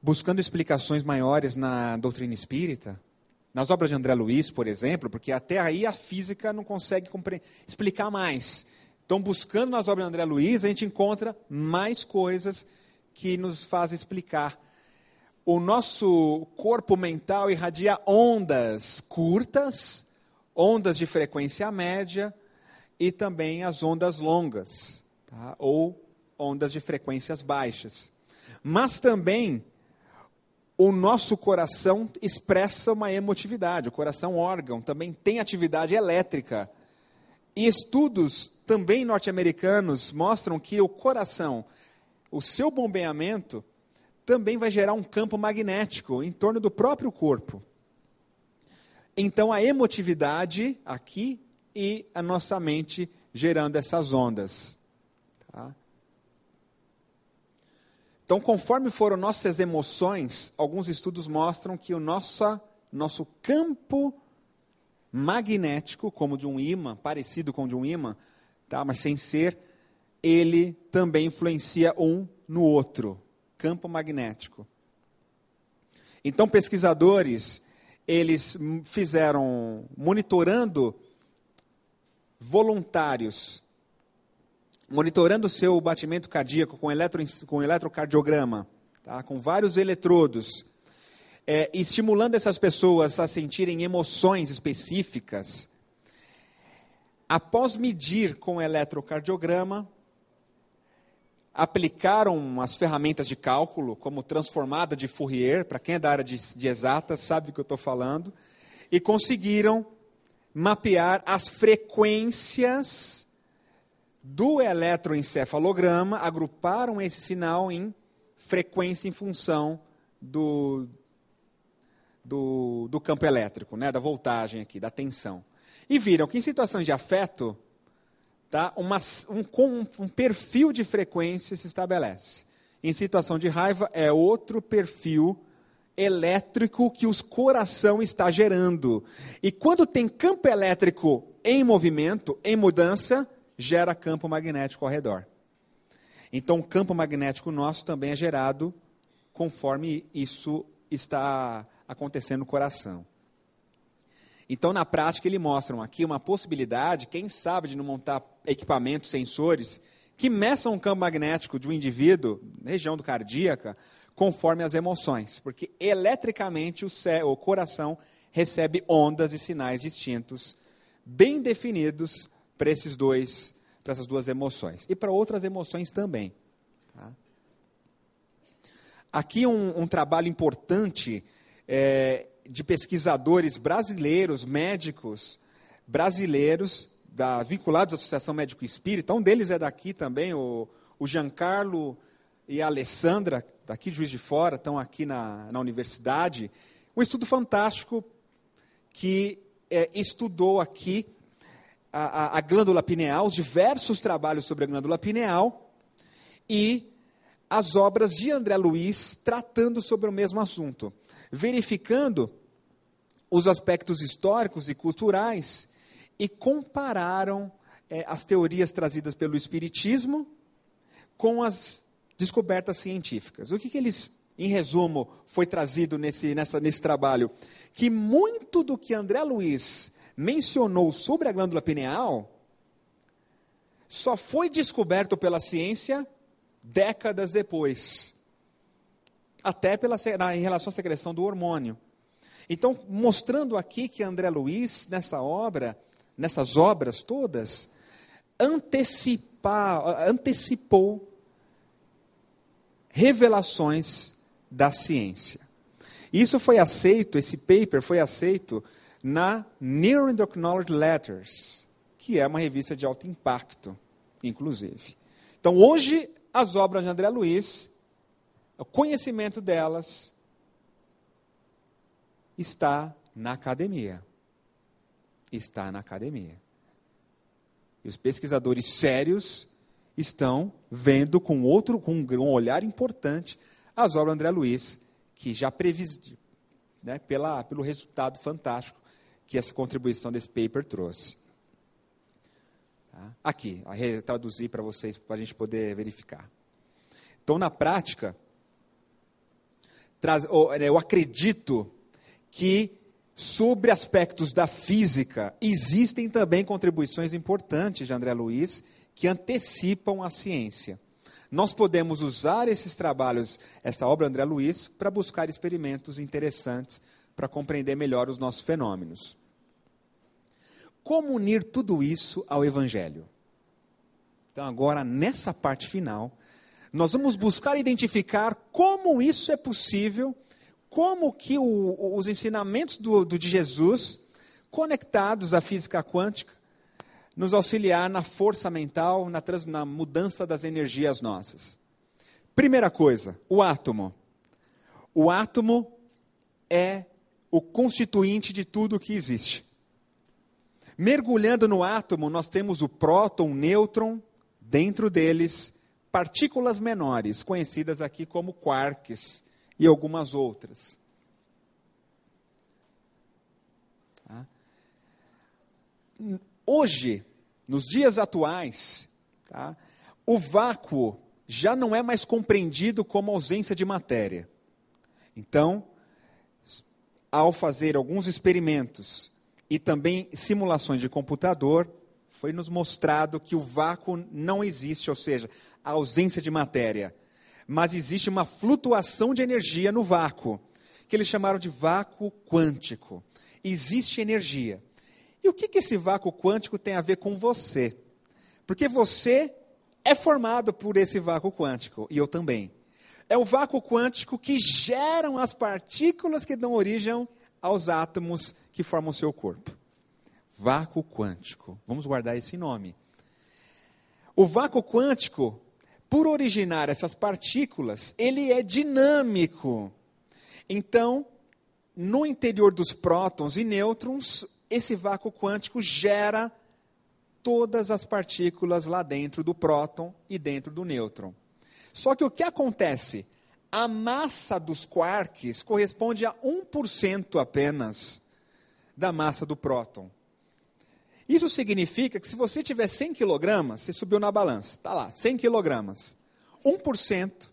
buscando explicações maiores na doutrina espírita, nas obras de André Luiz, por exemplo, porque até aí a física não consegue explicar mais. Então, buscando nas obras de André Luiz, a gente encontra mais coisas que nos fazem explicar o nosso corpo mental irradia ondas curtas, ondas de frequência média e também as ondas longas, tá? ou ondas de frequências baixas. Mas também o nosso coração expressa uma emotividade, o coração órgão também tem atividade elétrica. E estudos também norte-americanos mostram que o coração, o seu bombeamento, também vai gerar um campo magnético em torno do próprio corpo. Então, a emotividade aqui e a nossa mente gerando essas ondas. Tá? Então, conforme foram nossas emoções, alguns estudos mostram que o nosso, nosso campo magnético, como de um ímã, parecido com de um ímã, tá? mas sem ser, ele também influencia um no outro campo magnético. Então, pesquisadores, eles fizeram, monitorando voluntários, monitorando o seu batimento cardíaco com, eletro, com eletrocardiograma, tá? com vários eletrodos, é, estimulando essas pessoas a sentirem emoções específicas. Após medir com eletrocardiograma, aplicaram as ferramentas de cálculo, como transformada de Fourier, para quem é da área de, de exatas sabe o que eu estou falando, e conseguiram mapear as frequências do eletroencefalograma, agruparam esse sinal em frequência em função do, do, do campo elétrico, né, da voltagem aqui, da tensão. E viram que em situações de afeto, tá? Uma, um, um perfil de frequência se estabelece. Em situação de raiva, é outro perfil elétrico que o coração está gerando. E quando tem campo elétrico em movimento, em mudança, gera campo magnético ao redor. Então, o campo magnético nosso também é gerado conforme isso está acontecendo no coração. Então, na prática, eles mostram aqui uma possibilidade, quem sabe, de não montar equipamentos, sensores, que meçam o campo magnético de um indivíduo, região do cardíaca, conforme as emoções. Porque eletricamente o, o coração recebe ondas e sinais distintos, bem definidos para esses dois, para essas duas emoções. E para outras emoções também. Tá? Aqui um, um trabalho importante é, de pesquisadores brasileiros, médicos brasileiros, da, vinculados à Associação Médico Espírita. Um deles é daqui também, o, o Giancarlo e a Alessandra, daqui de Juiz de Fora, estão aqui na, na universidade. Um estudo fantástico que é, estudou aqui a, a, a glândula pineal, os diversos trabalhos sobre a glândula pineal e as obras de André Luiz tratando sobre o mesmo assunto verificando os aspectos históricos e culturais e compararam é, as teorias trazidas pelo Espiritismo com as descobertas científicas. O que, que eles, em resumo, foi trazido nesse, nessa, nesse trabalho? Que muito do que André Luiz mencionou sobre a glândula pineal só foi descoberto pela ciência décadas depois até pela, na, em relação à secreção do hormônio. Então, mostrando aqui que André Luiz, nessa obra, nessas obras todas, antecipou revelações da ciência. Isso foi aceito, esse paper foi aceito na Neuroendocrinology Letters, que é uma revista de alto impacto, inclusive. Então, hoje, as obras de André Luiz o conhecimento delas está na academia. Está na academia. E os pesquisadores sérios estão vendo com outro, com um olhar importante, as obras do André Luiz, que já previs, né, pela, pelo resultado fantástico que essa contribuição desse paper trouxe. Tá? Aqui, a traduzir para vocês, para a gente poder verificar. Então, na prática, né, eu acredito que sobre aspectos da física existem também contribuições importantes de André Luiz que antecipam a ciência. Nós podemos usar esses trabalhos, essa obra André Luiz, para buscar experimentos interessantes para compreender melhor os nossos fenômenos. Como unir tudo isso ao Evangelho? Então, agora, nessa parte final, nós vamos buscar identificar como isso é possível, como que o, os ensinamentos do, do, de Jesus, conectados à física quântica, nos auxiliar na força mental, na, trans, na mudança das energias nossas. Primeira coisa, o átomo. O átomo é o constituinte de tudo que existe. Mergulhando no átomo, nós temos o próton, o nêutron, dentro deles partículas menores, conhecidas aqui como quarks e algumas outras. Tá? Hoje, nos dias atuais, tá, o vácuo já não é mais compreendido como ausência de matéria. Então, ao fazer alguns experimentos e também simulações de computador, foi nos mostrado que o vácuo não existe, ou seja, a ausência de matéria. Mas existe uma flutuação de energia no vácuo, que eles chamaram de vácuo quântico. Existe energia. E o que, que esse vácuo quântico tem a ver com você? Porque você é formado por esse vácuo quântico, e eu também. É o vácuo quântico que geram as partículas que dão origem aos átomos que formam o seu corpo vácuo quântico. Vamos guardar esse nome. O vácuo quântico, por originar essas partículas, ele é dinâmico. Então, no interior dos prótons e nêutrons, esse vácuo quântico gera todas as partículas lá dentro do próton e dentro do nêutron. Só que o que acontece? A massa dos quarks corresponde a 1% apenas da massa do próton. Isso significa que se você tiver 100 quilogramas, você subiu na balança, está lá, 100 quilogramas. 1%,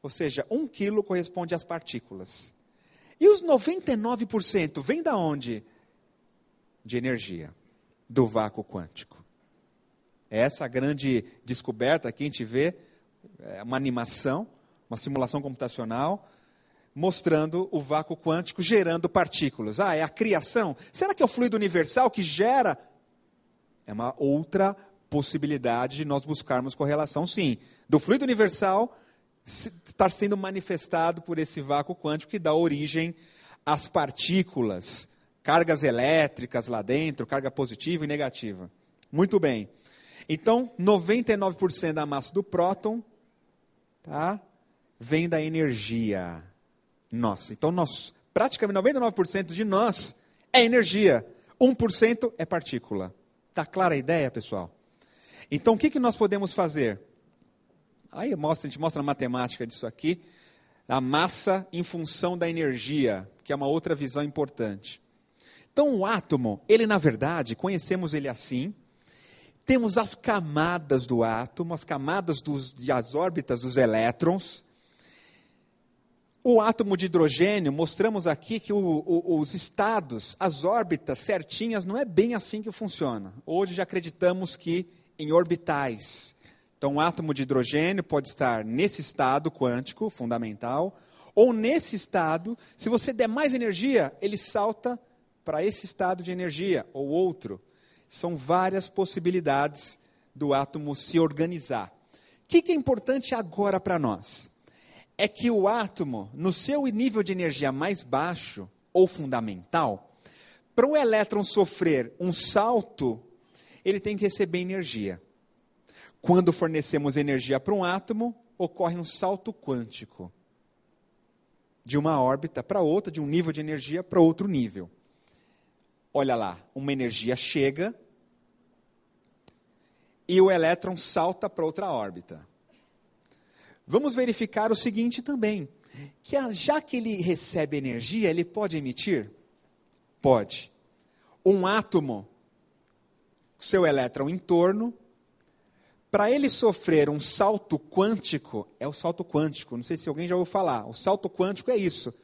ou seja, 1 quilo corresponde às partículas. E os 99% vem da onde? De energia, do vácuo quântico. Essa grande descoberta que a gente vê, é uma animação, uma simulação computacional, mostrando o vácuo quântico gerando partículas. Ah, é a criação? Será que é o fluido universal que gera? É uma outra possibilidade de nós buscarmos correlação, sim, do fluido universal estar sendo manifestado por esse vácuo quântico que dá origem às partículas, cargas elétricas lá dentro, carga positiva e negativa. Muito bem. Então, 99% da massa do próton tá, vem da energia nossa. Então, nós, praticamente 99% de nós é energia, 1% é partícula. Está clara a ideia, pessoal? Então, o que, que nós podemos fazer? Aí mostra, a gente mostra a matemática disso aqui, a massa em função da energia, que é uma outra visão importante. Então, o átomo, ele na verdade, conhecemos ele assim, temos as camadas do átomo, as camadas dos, das órbitas dos elétrons. O átomo de hidrogênio, mostramos aqui que o, o, os estados, as órbitas certinhas, não é bem assim que funciona. Hoje já acreditamos que em orbitais. Então, o átomo de hidrogênio pode estar nesse estado quântico fundamental, ou nesse estado, se você der mais energia, ele salta para esse estado de energia, ou outro. São várias possibilidades do átomo se organizar. O que, que é importante agora para nós? É que o átomo, no seu nível de energia mais baixo, ou fundamental, para o elétron sofrer um salto, ele tem que receber energia. Quando fornecemos energia para um átomo, ocorre um salto quântico de uma órbita para outra, de um nível de energia para outro nível. Olha lá, uma energia chega e o elétron salta para outra órbita. Vamos verificar o seguinte também, que já que ele recebe energia, ele pode emitir? Pode. Um átomo, seu elétron em torno, para ele sofrer um salto quântico, é o salto quântico, não sei se alguém já ouviu falar. O salto quântico é isso.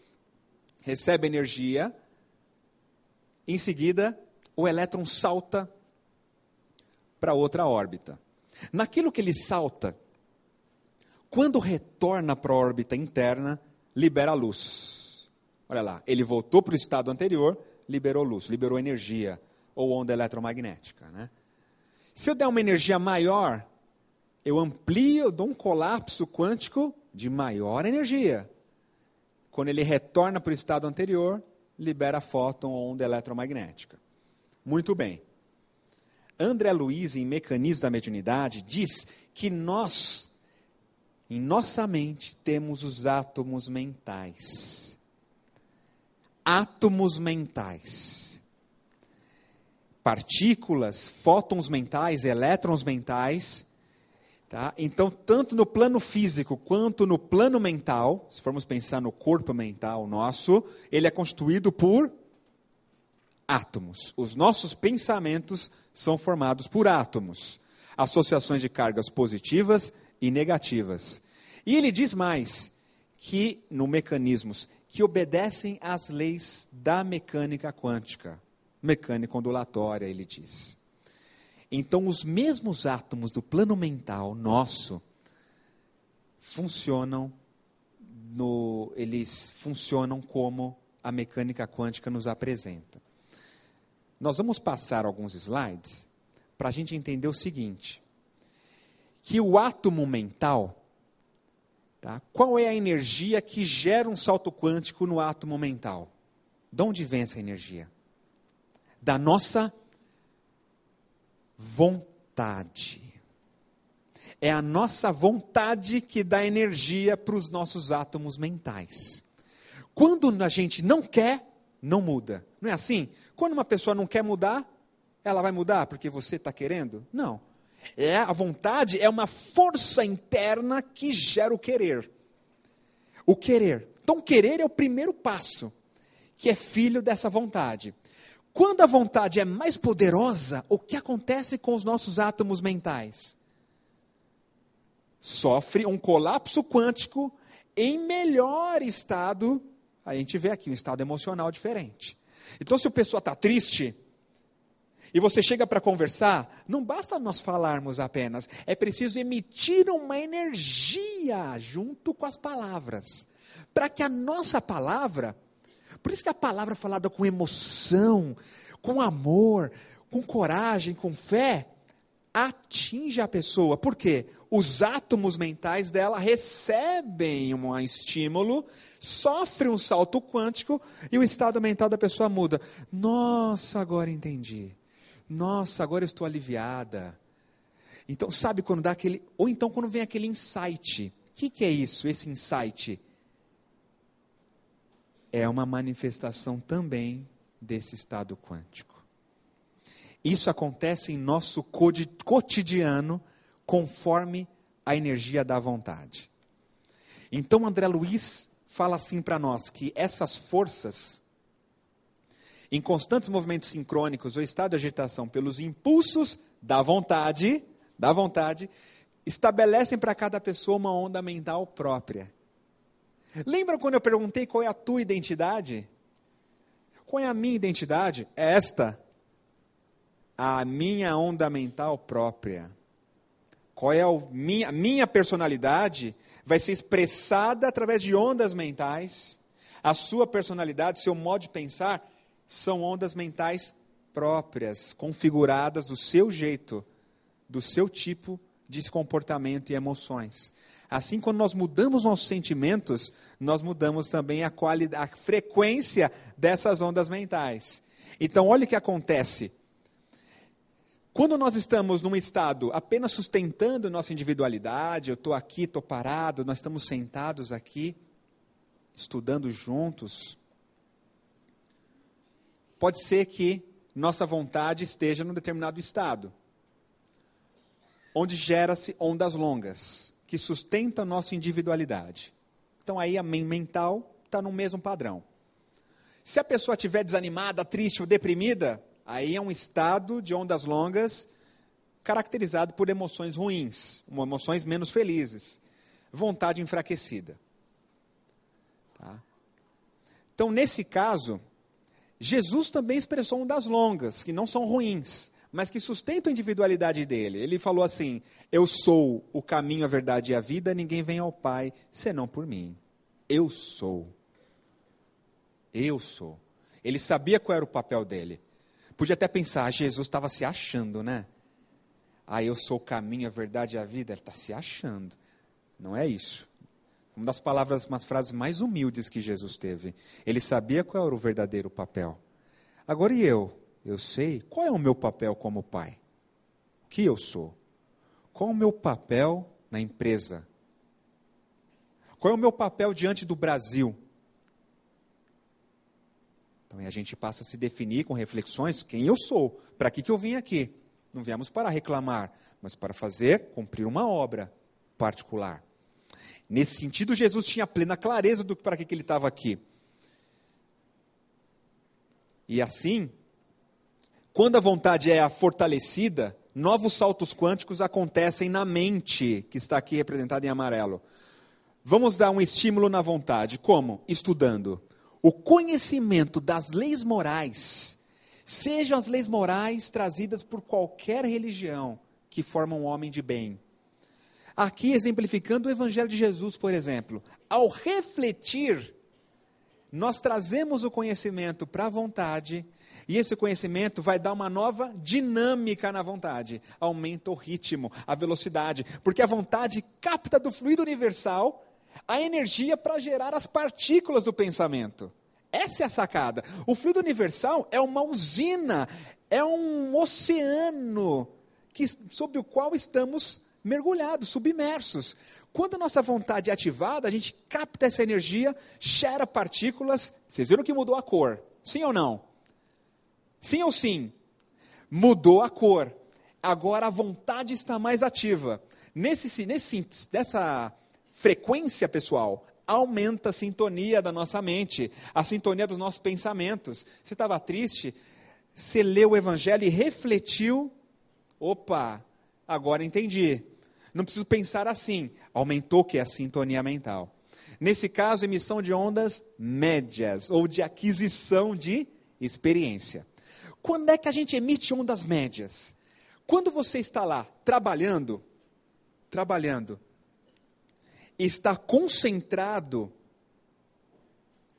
Recebe energia, em seguida, o elétron salta para outra órbita. Naquilo que ele salta, quando retorna para a órbita interna, libera luz. Olha lá, ele voltou para o estado anterior, liberou luz, liberou energia, ou onda eletromagnética. Né? Se eu der uma energia maior, eu amplio, eu dou um colapso quântico de maior energia. Quando ele retorna para o estado anterior, libera fóton ou onda eletromagnética. Muito bem. André Luiz, em Mecanismo da Mediunidade, diz que nós, em nossa mente, temos os átomos mentais. Átomos mentais. Partículas, fótons mentais, elétrons mentais Tá? Então, tanto no plano físico quanto no plano mental, se formos pensar no corpo mental nosso, ele é constituído por átomos. Os nossos pensamentos são formados por átomos, associações de cargas positivas e negativas. E ele diz mais que no mecanismos que obedecem às leis da mecânica quântica, mecânica ondulatória, ele diz. Então, os mesmos átomos do plano mental nosso funcionam no, eles funcionam como a mecânica quântica nos apresenta. Nós vamos passar alguns slides para a gente entender o seguinte: que o átomo mental, tá, qual é a energia que gera um salto quântico no átomo mental? De onde vem essa energia? Da nossa vontade. É a nossa vontade que dá energia para os nossos átomos mentais. Quando a gente não quer, não muda. Não é assim? Quando uma pessoa não quer mudar, Ela vai mudar porque você está querendo? Não. É, a vontade é uma força interna que gera o querer. O querer. Então, querer é o primeiro passo, que é filho dessa vontade. Quando a vontade é mais poderosa, o que acontece com os nossos átomos mentais? Sofre um colapso quântico em melhor estado. A gente vê aqui um estado emocional diferente. Então, se a pessoa está triste, e você chega para conversar, não basta nós falarmos apenas, é preciso emitir uma energia junto com as palavras, para que a nossa palavra, por isso que a palavra falada com emoção, com amor, com coragem, com fé, atinja a pessoa. Por quê? Os átomos mentais dela recebem um estímulo, sofrem um salto quântico e o estado mental da pessoa muda. Nossa, agora entendi. Nossa, agora estou aliviada. Então, sabe quando dá aquele. Ou então quando vem aquele insight. O que, que é isso, esse insight? É uma manifestação também desse estado quântico. Isso acontece em nosso cotidiano, conforme a energia da vontade. Então, André Luiz fala assim para nós: que essas forças em constantes movimentos sincrônicos ou estado de agitação pelos impulsos da vontade, da vontade, estabelecem para cada pessoa uma onda mental própria. Lembram quando eu perguntei qual é a tua identidade? Qual é a minha identidade? É esta. A minha onda mental própria. Qual é a minha, minha personalidade? Vai ser expressada através de ondas mentais. A sua personalidade, seu modo de pensar, são ondas mentais próprias, configuradas do seu jeito, do seu tipo de comportamento e emoções. Assim, quando nós mudamos nossos sentimentos, nós mudamos também a, a frequência dessas ondas mentais. Então, olha o que acontece. Quando nós estamos num estado apenas sustentando nossa individualidade, eu estou aqui, estou parado, nós estamos sentados aqui, estudando juntos, pode ser que nossa vontade esteja num determinado estado, onde gera-se ondas longas, que sustentam nossa individualidade. Então aí a mental está no mesmo padrão. Se a pessoa estiver desanimada, triste ou deprimida, aí é um estado de ondas longas caracterizado por emoções ruins, emoções menos felizes, vontade enfraquecida. Tá? Então, nesse caso, Jesus também expressou ondas longas, que não são ruins, mas que sustentam a individualidade dele. Ele falou assim: Eu sou o caminho, a verdade e a vida, ninguém vem ao Pai senão por mim. Eu sou. Eu sou. Ele sabia qual era o papel dele. Podia até pensar, ah, Jesus estava se achando, né? Ah, eu sou o caminho, a verdade e a vida. Ele está se achando. Não é isso. Uma das palavras, umas frases mais humildes que Jesus teve. Ele sabia qual era o verdadeiro papel. Agora e eu? Eu sei qual é o meu papel como pai. O que eu sou? Qual é o meu papel na empresa? Qual é o meu papel diante do Brasil? Então a gente passa a se definir com reflexões quem eu sou, para que, que eu vim aqui. Não viemos para reclamar, mas para fazer, cumprir uma obra particular. Nesse sentido, Jesus tinha plena clareza do para que, que ele estava aqui. E assim, quando a vontade é fortalecida, novos saltos quânticos acontecem na mente, que está aqui representada em amarelo. Vamos dar um estímulo na vontade. Como? Estudando. O conhecimento das leis morais, sejam as leis morais trazidas por qualquer religião que forma um homem de bem Aqui exemplificando o Evangelho de Jesus, por exemplo. Ao refletir, nós trazemos o conhecimento para a vontade, e esse conhecimento vai dar uma nova dinâmica na vontade. Aumenta o ritmo, a velocidade, porque a vontade capta do fluido universal a energia para gerar as partículas do pensamento. Essa é a sacada. O fluido universal é uma usina, é um oceano que, sob o qual estamos mergulhados, submersos. Quando a nossa vontade é ativada, a gente capta essa energia, gera partículas. Vocês viram que mudou a cor? Sim ou não? Sim ou sim? mudou a cor. Agora a vontade está mais ativa. Nesse, nesse, dessa frequência, pessoal, aumenta a sintonia da nossa mente, a sintonia dos nossos pensamentos. Você estava triste, você leu o Evangelho e refletiu. Opa, agora entendi. Não preciso pensar assim. Aumentou que é a sintonia mental. Nesse caso, emissão de ondas médias ou de aquisição de experiência. Quando é que a gente emite ondas médias? Quando você está lá trabalhando, trabalhando, está concentrado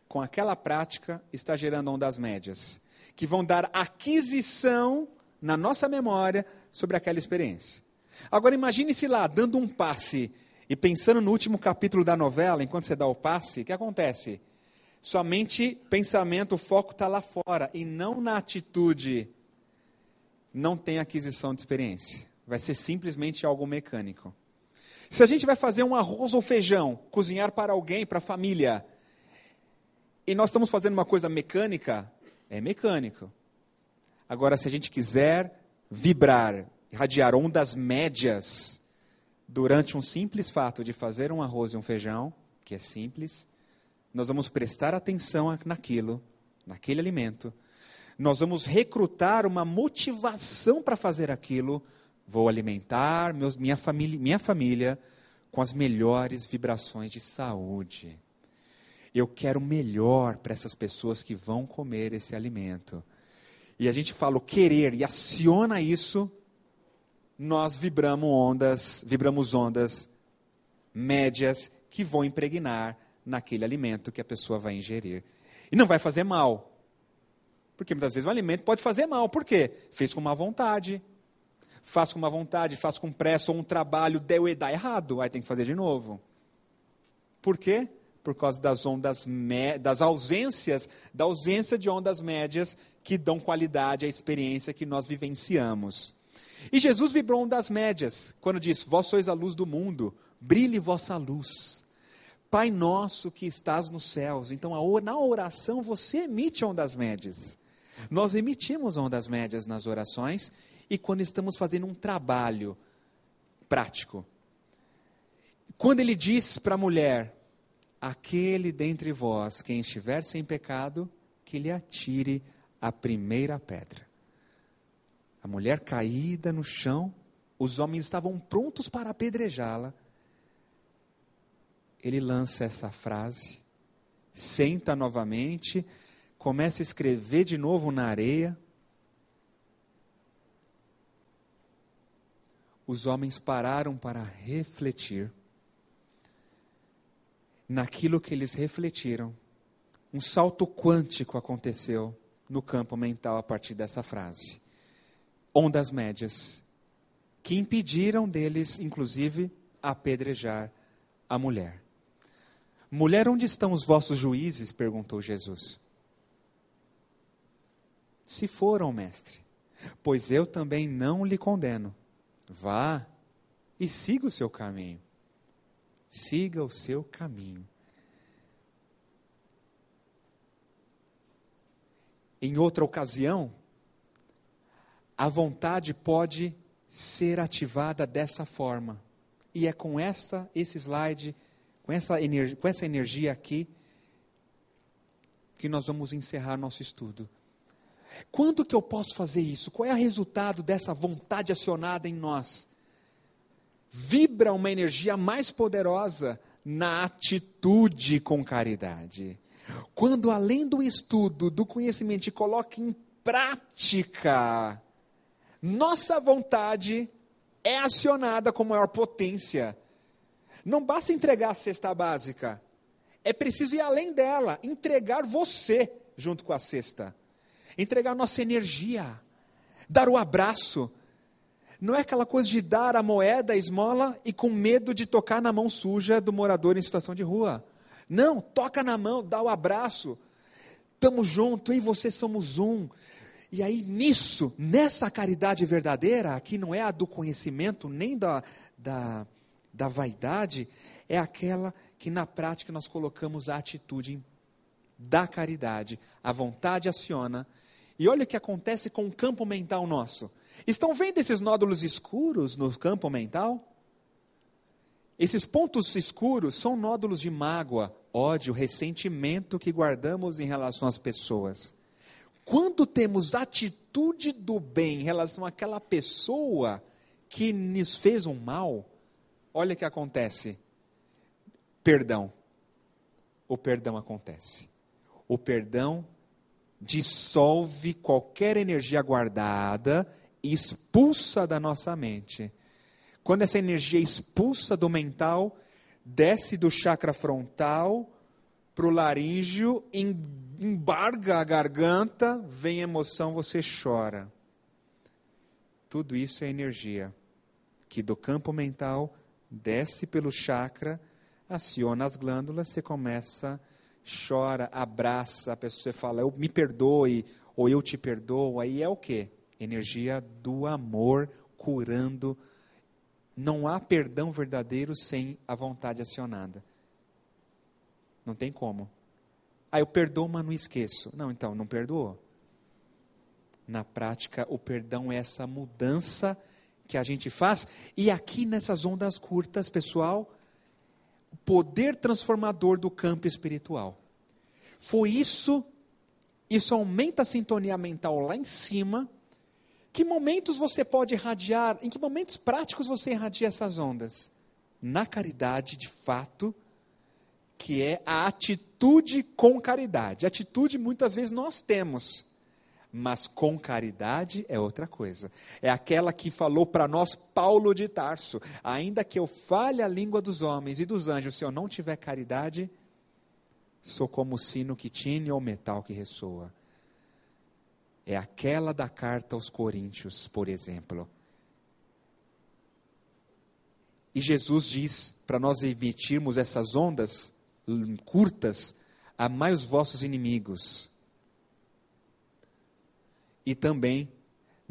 com aquela prática, está gerando ondas médias, que vão dar aquisição na nossa memória sobre aquela experiência. Agora imagine-se lá, dando um passe e pensando no último capítulo da novela, enquanto você dá o passe, o que acontece? Somente pensamento, o foco está lá fora e não na atitude. Não tem aquisição de experiência. Vai ser simplesmente algo mecânico. Se a gente vai fazer um arroz ou feijão, cozinhar para alguém, para a família, e nós estamos fazendo uma coisa mecânica, é mecânico. Agora, se a gente quiser vibrar, irradiar ondas médias durante um simples fato de fazer um arroz e um feijão, que é simples, nós vamos prestar atenção naquilo, naquele alimento. Nós vamos recrutar uma motivação para fazer aquilo Vou alimentar meus, minha, família, minha família com as melhores vibrações de saúde. Eu quero melhor para essas pessoas que vão comer esse alimento. E a gente fala o querer e aciona isso, nós vibramos ondas, vibramos ondas médias que vão impregnar naquele alimento que a pessoa vai ingerir. E não vai fazer mal. Porque muitas vezes o alimento pode fazer mal. Por quê? Fez com má vontade, faz com uma vontade, faz com pressa, ou um trabalho deu e dá errado, aí tem que fazer de novo. Por quê? Por causa das ondas, das ausências, da ausência de ondas médias que dão qualidade à experiência que nós vivenciamos. E Jesus vibrou ondas médias, quando disse: Vós sois a luz do mundo, brilhe vossa luz. Pai nosso que estás nos céus. Então, na oração, você emite ondas médias. Nós emitimos ondas médias nas orações e quando estamos fazendo um trabalho prático. Quando ele diz para a mulher: Aquele dentre vós, quem estiver sem pecado, que lhe atire a primeira pedra. A mulher caída no chão, os homens estavam prontos para apedrejá-la. Ele lança essa frase, senta novamente, começa a escrever de novo na areia, os homens pararam para refletir. Naquilo que eles refletiram, um salto quântico aconteceu no campo mental a partir dessa frase. Ondas médias, que impediram deles, inclusive, apedrejar a mulher. Mulher, onde estão os vossos juízes? perguntou Jesus. Se foram, mestre, pois eu também não lhe condeno. Vá e siga o seu caminho. Siga o seu caminho. Em outra ocasião, a vontade pode ser ativada dessa forma. E é com essa, esse slide, com essa, energia, com essa energia aqui, que nós vamos encerrar nosso estudo. Quando que eu posso fazer isso? Qual é o resultado dessa vontade acionada em nós? Vibra uma energia mais poderosa na atitude com caridade. Quando, além do estudo, do conhecimento, coloca em prática, nossa vontade é acionada com maior potência. Não basta entregar a cesta básica, é preciso ir além dela, entregar você junto com a cesta entregar nossa energia, dar o abraço. Não é aquela coisa de dar a moeda, a esmola e com medo de tocar na mão suja do morador em situação de rua. Não, toca na mão, dá o abraço. Estamos juntos, eu e você somos um. E aí, nisso, nessa caridade verdadeira, que não é a do conhecimento, nem da, da, da vaidade, é aquela que na prática nós colocamos a atitude da caridade. A vontade aciona E olha o que acontece com o campo mental nosso. Estão vendo esses nódulos escuros no campo mental? Esses pontos escuros são nódulos de mágoa, ódio, ressentimento que guardamos em relação às pessoas. Quando temos atitude do bem em relação àquela pessoa que nos fez um mal, olha o que acontece. Perdão. O perdão acontece. O perdão dissolve qualquer energia guardada e expulsa da nossa mente. Quando essa energia é expulsa do mental, desce do chakra frontal para o laríngeo, embarga a garganta, vem emoção, você chora. Tudo isso é energia que do campo mental desce pelo chakra, aciona as glândulas, você começa, chora, abraça a pessoa, você fala, eu me perdoe, ou eu te perdoo, aí é o que? Energia do amor curando não há perdão verdadeiro sem a vontade acionada. Não tem como. Ah, eu perdoo, mas não esqueço. Não, então, não perdoou. Na prática, o perdão é essa mudança que a gente faz. E aqui nessas ondas curtas, pessoal, o poder transformador do campo espiritual. Foi isso, isso aumenta a sintonia mental lá em cima que momentos você pode irradiar, em que momentos práticos você irradia essas ondas? Na caridade, de fato, que é a atitude com caridade. Atitude muitas vezes nós temos, mas com caridade é outra coisa. É aquela que falou para nós Paulo de Tarso: ainda que eu fale a língua dos homens e dos anjos, se eu não tiver caridade, sou como o sino que tine ou metal que ressoa é aquela da carta aos Coríntios, por exemplo. E Jesus diz para nós emitirmos essas ondas curtas, amai os vossos inimigos. E também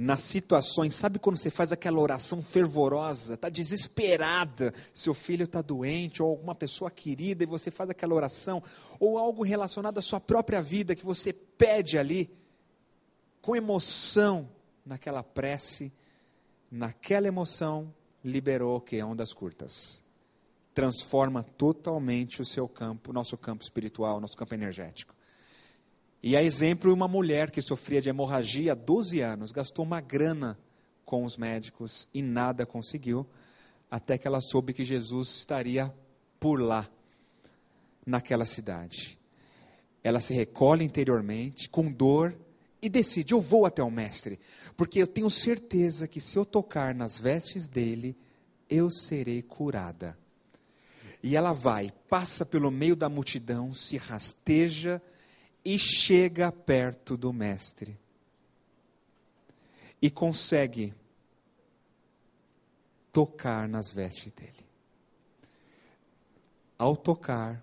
nas situações, sabe quando você faz aquela oração fervorosa, está desesperada, seu filho está doente, ou alguma pessoa querida, e você faz aquela oração, ou algo relacionado à sua própria vida que você pede ali, com emoção naquela prece, naquela emoção, liberou que ondas curtas. Transforma totalmente o seu campo, nosso campo espiritual, nosso campo energético. E a exemplo, uma mulher que sofria de hemorragia há 12 anos, gastou uma grana com os médicos e nada conseguiu, até que ela soube que Jesus estaria por lá, naquela cidade. Ela se recolhe interiormente, com dor, e decide: eu vou até o Mestre, porque eu tenho certeza que se eu tocar nas vestes dele, eu serei curada. E ela vai, passa pelo meio da multidão, se rasteja e chega perto do Mestre. E consegue tocar nas vestes dele. Ao tocar,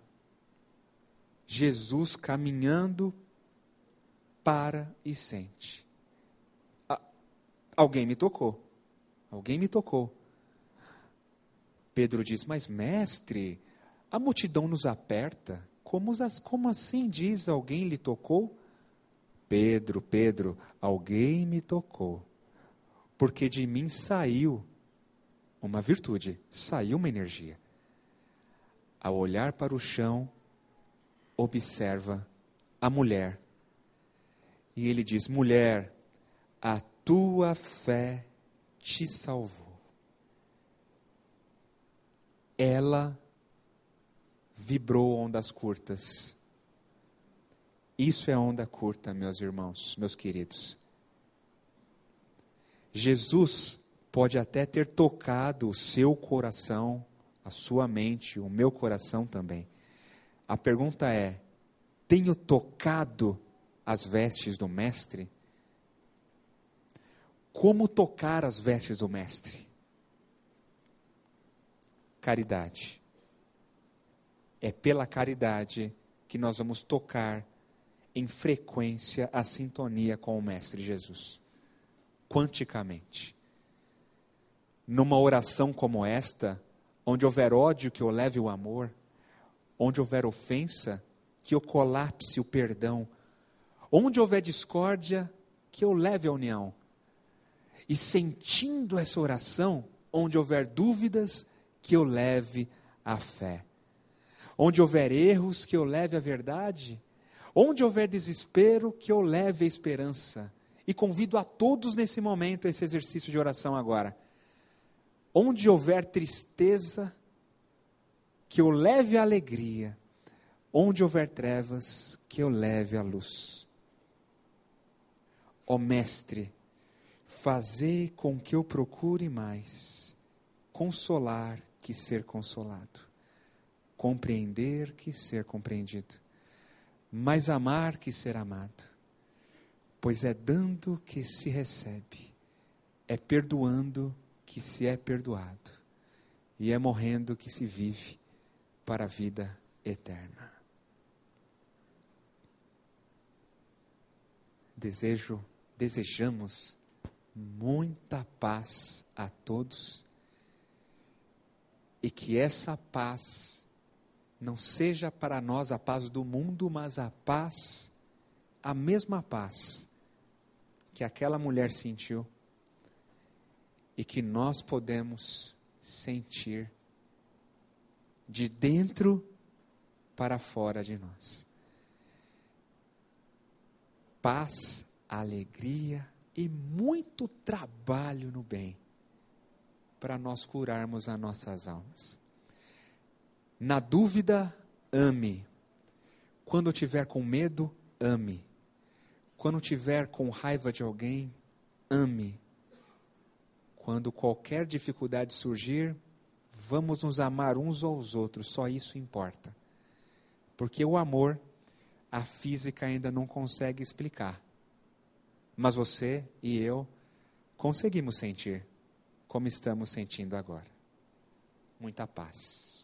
Jesus caminhando para e sente. Ah, alguém me tocou. Alguém me tocou. Pedro diz: Mas, mestre, a multidão nos aperta. Como, como assim diz alguém lhe tocou? Pedro, Pedro, alguém me tocou. Porque de mim saiu uma virtude, saiu uma energia. Ao olhar para o chão, observa a mulher e ele diz: mulher, a tua fé te salvou. Ela vibrou ondas curtas. Isso é onda curta, meus irmãos, meus queridos. Jesus pode até ter tocado o seu coração, a sua mente, o meu coração também. A pergunta é: tenho tocado as vestes do Mestre? Como tocar as vestes do Mestre? Caridade. É pela caridade que nós vamos tocar em frequência a sintonia com o Mestre Jesus. Quanticamente. Numa oração como esta, onde houver ódio, que eu leve o amor, onde houver ofensa, que eu colapse o perdão, Onde houver discórdia, que eu leve a união. E sentindo essa oração, onde houver dúvidas, que eu leve a fé. Onde houver erros, que eu leve a verdade. Onde houver desespero, que eu leve a esperança. E convido a todos nesse momento a esse exercício de oração agora. Onde houver tristeza, que eu leve a alegria. Onde houver trevas, que eu leve a luz. Ó oh, Mestre, fazei com que eu procure mais consolar que ser consolado, compreender que ser compreendido, mais amar que ser amado, pois é dando que se recebe, é perdoando que se é perdoado, e é morrendo que se vive para a vida eterna. Desejo, desejamos muita paz a todos e que essa paz não seja para nós a paz do mundo, mas a paz, a mesma paz que aquela mulher sentiu e que nós podemos sentir de dentro para fora de nós. Paz, alegria e muito trabalho no bem para nós curarmos as nossas almas. Na dúvida, ame. Quando tiver com medo, ame. Quando tiver com raiva de alguém, ame. Quando qualquer dificuldade surgir, vamos nos amar uns aos outros, só isso importa. Porque o amor, a física ainda não consegue explicar. Mas você e eu conseguimos sentir como estamos sentindo agora. Muita paz.